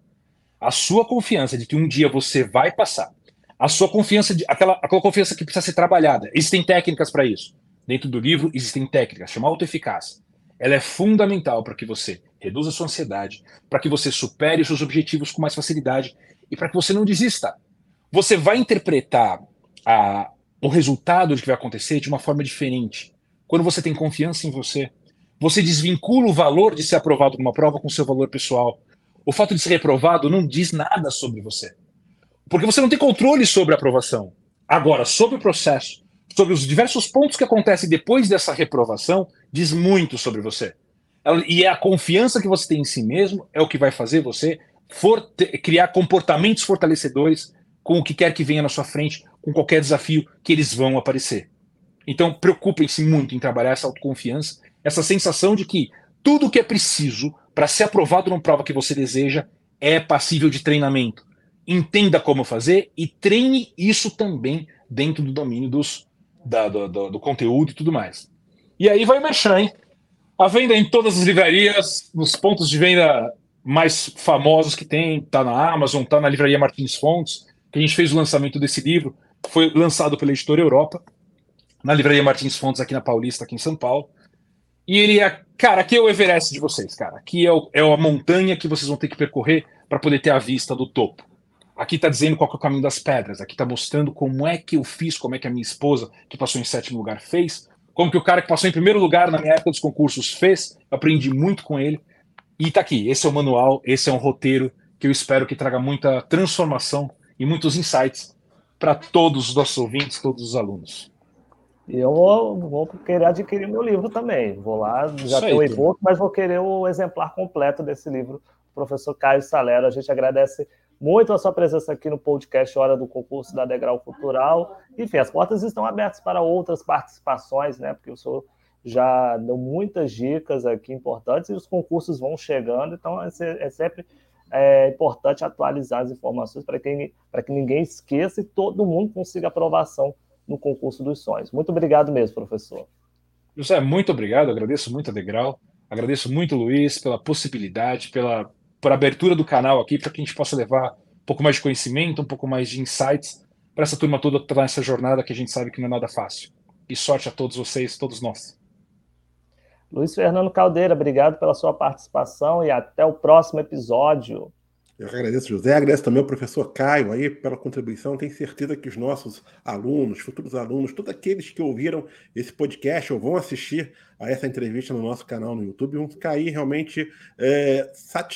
a sua confiança de que um dia você vai passar, a sua confiança, de, aquela, aquela confiança que precisa ser trabalhada. Existem técnicas para isso. Dentro do livro existem técnicas, chama autoeficácia. Ela é fundamental para que você reduza a sua ansiedade, para que você supere os seus objetivos com mais facilidade e para que você não desista. Você vai interpretar a, o resultado do que vai acontecer de uma forma diferente. Quando você tem confiança em você, você desvincula o valor de ser aprovado numa prova com o seu valor pessoal. O fato de ser reprovado não diz nada sobre você. Porque você não tem controle sobre a aprovação. Agora, sobre o processo, sobre os diversos pontos que acontecem depois dessa reprovação, diz muito sobre você. E é a confiança que você tem em si mesmo é o que vai fazer você criar comportamentos fortalecedores com o que quer que venha na sua frente, com qualquer desafio que eles vão aparecer. Então, preocupem-se muito em trabalhar essa autoconfiança, essa sensação de que tudo o que é preciso para ser aprovado numa prova que você deseja é passível de treinamento. Entenda como fazer e treine isso também dentro do domínio dos, da, do, do, do, conteúdo e tudo mais. E aí vai o Merchan, hein? A venda em todas as livrarias, nos pontos de venda mais famosos que tem, tá na Amazon, tá na livraria Martins Fontes, que a gente fez o lançamento desse livro, foi lançado pela editora Europa, na livraria Martins Fontes aqui na Paulista, aqui em São Paulo. E ele é, cara, aqui é o Everest de vocês, cara. Aqui é, o, é a montanha que vocês vão ter que percorrer para poder ter a vista do topo. Aqui está dizendo qual é o caminho das pedras. Aqui está mostrando como é que eu fiz, como é que a minha esposa, que passou em sétimo lugar, fez. Como que o cara que passou em primeiro lugar na minha época dos concursos fez. Eu aprendi muito com ele. E tá aqui. Esse é o manual, esse é um roteiro que eu espero que traga muita transformação e muitos insights para todos os nossos ouvintes, todos os alunos. E eu vou, vou, querer adquirir meu livro também. Vou lá, já tenho o e-book, mas vou querer o exemplar completo desse livro, professor Caio Salero. A gente agradece muito a sua presença aqui no podcast Hora do Concurso da Degrau Cultural. Enfim, as portas estão abertas para outras participações, né? Porque o senhor já deu muitas dicas aqui importantes e os concursos vão chegando, então é, é sempre é importante atualizar as informações para que, que ninguém esqueça e todo mundo consiga aprovação no concurso dos sonhos. Muito obrigado mesmo, professor. José, muito obrigado, agradeço muito a Degrau, agradeço muito, Luiz, pela possibilidade, pela por abertura do canal aqui, para que a gente possa levar um pouco mais de conhecimento, um pouco mais de insights para essa turma toda que está nessa jornada que a gente sabe que não é nada fácil. E sorte a todos vocês, todos nós. Luiz Fernando Caldeira, obrigado pela sua participação e até o próximo episódio. Eu agradeço, José. Agradeço também ao professor Caio aí pela contribuição. Tenho certeza que os nossos alunos, futuros alunos, todos aqueles que ouviram esse podcast ou vão assistir a essa entrevista no nosso canal no YouTube vão aí realmente é,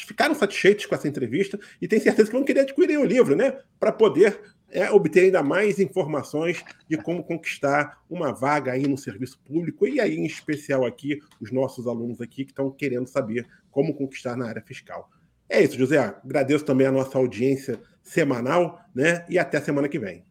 ficaram satisfeitos com essa entrevista e tenho certeza que vão querer adquirir o livro, né? Para poder é, obter ainda mais informações de como conquistar uma vaga aí no serviço público e aí, em especial aqui, os nossos alunos aqui que estão querendo saber como conquistar na área fiscal. É isso, José. Agradeço também a nossa audiência semanal, né? E até semana que vem.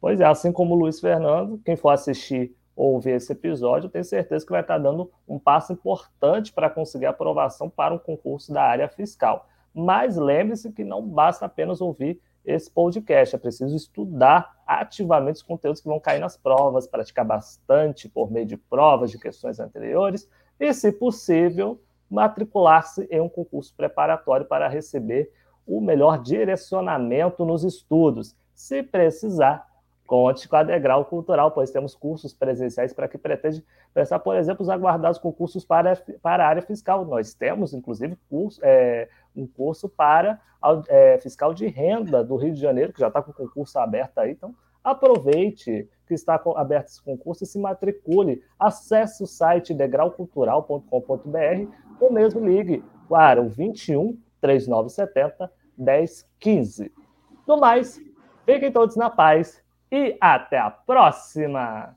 Pois é, assim como o Luiz Fernando, quem for assistir ou ouvir esse episódio, tenho certeza que vai estar dando um passo importante para conseguir aprovação para um concurso da área fiscal. Mas lembre-se que não basta apenas ouvir esse podcast, é preciso estudar ativamente os conteúdos que vão cair nas provas, praticar bastante por meio de provas de questões anteriores e, se possível, matricular-se em um concurso preparatório para receber o melhor direcionamento nos estudos. Se precisar, conte com a Degrau Cultural, pois temos cursos presenciais para que pretende prestar, por exemplo, os aguardados concursos para, para a área fiscal. Nós temos, inclusive, curso, é, um curso para é, fiscal de renda do Rio de Janeiro, que já está com o concurso aberto aí, então aproveite que está aberto esse concurso e se matricule. Acesse o site degraucultural.com.br ou mesmo ligue para o 21 3970 1015. No mais, fiquem todos na paz e até a próxima!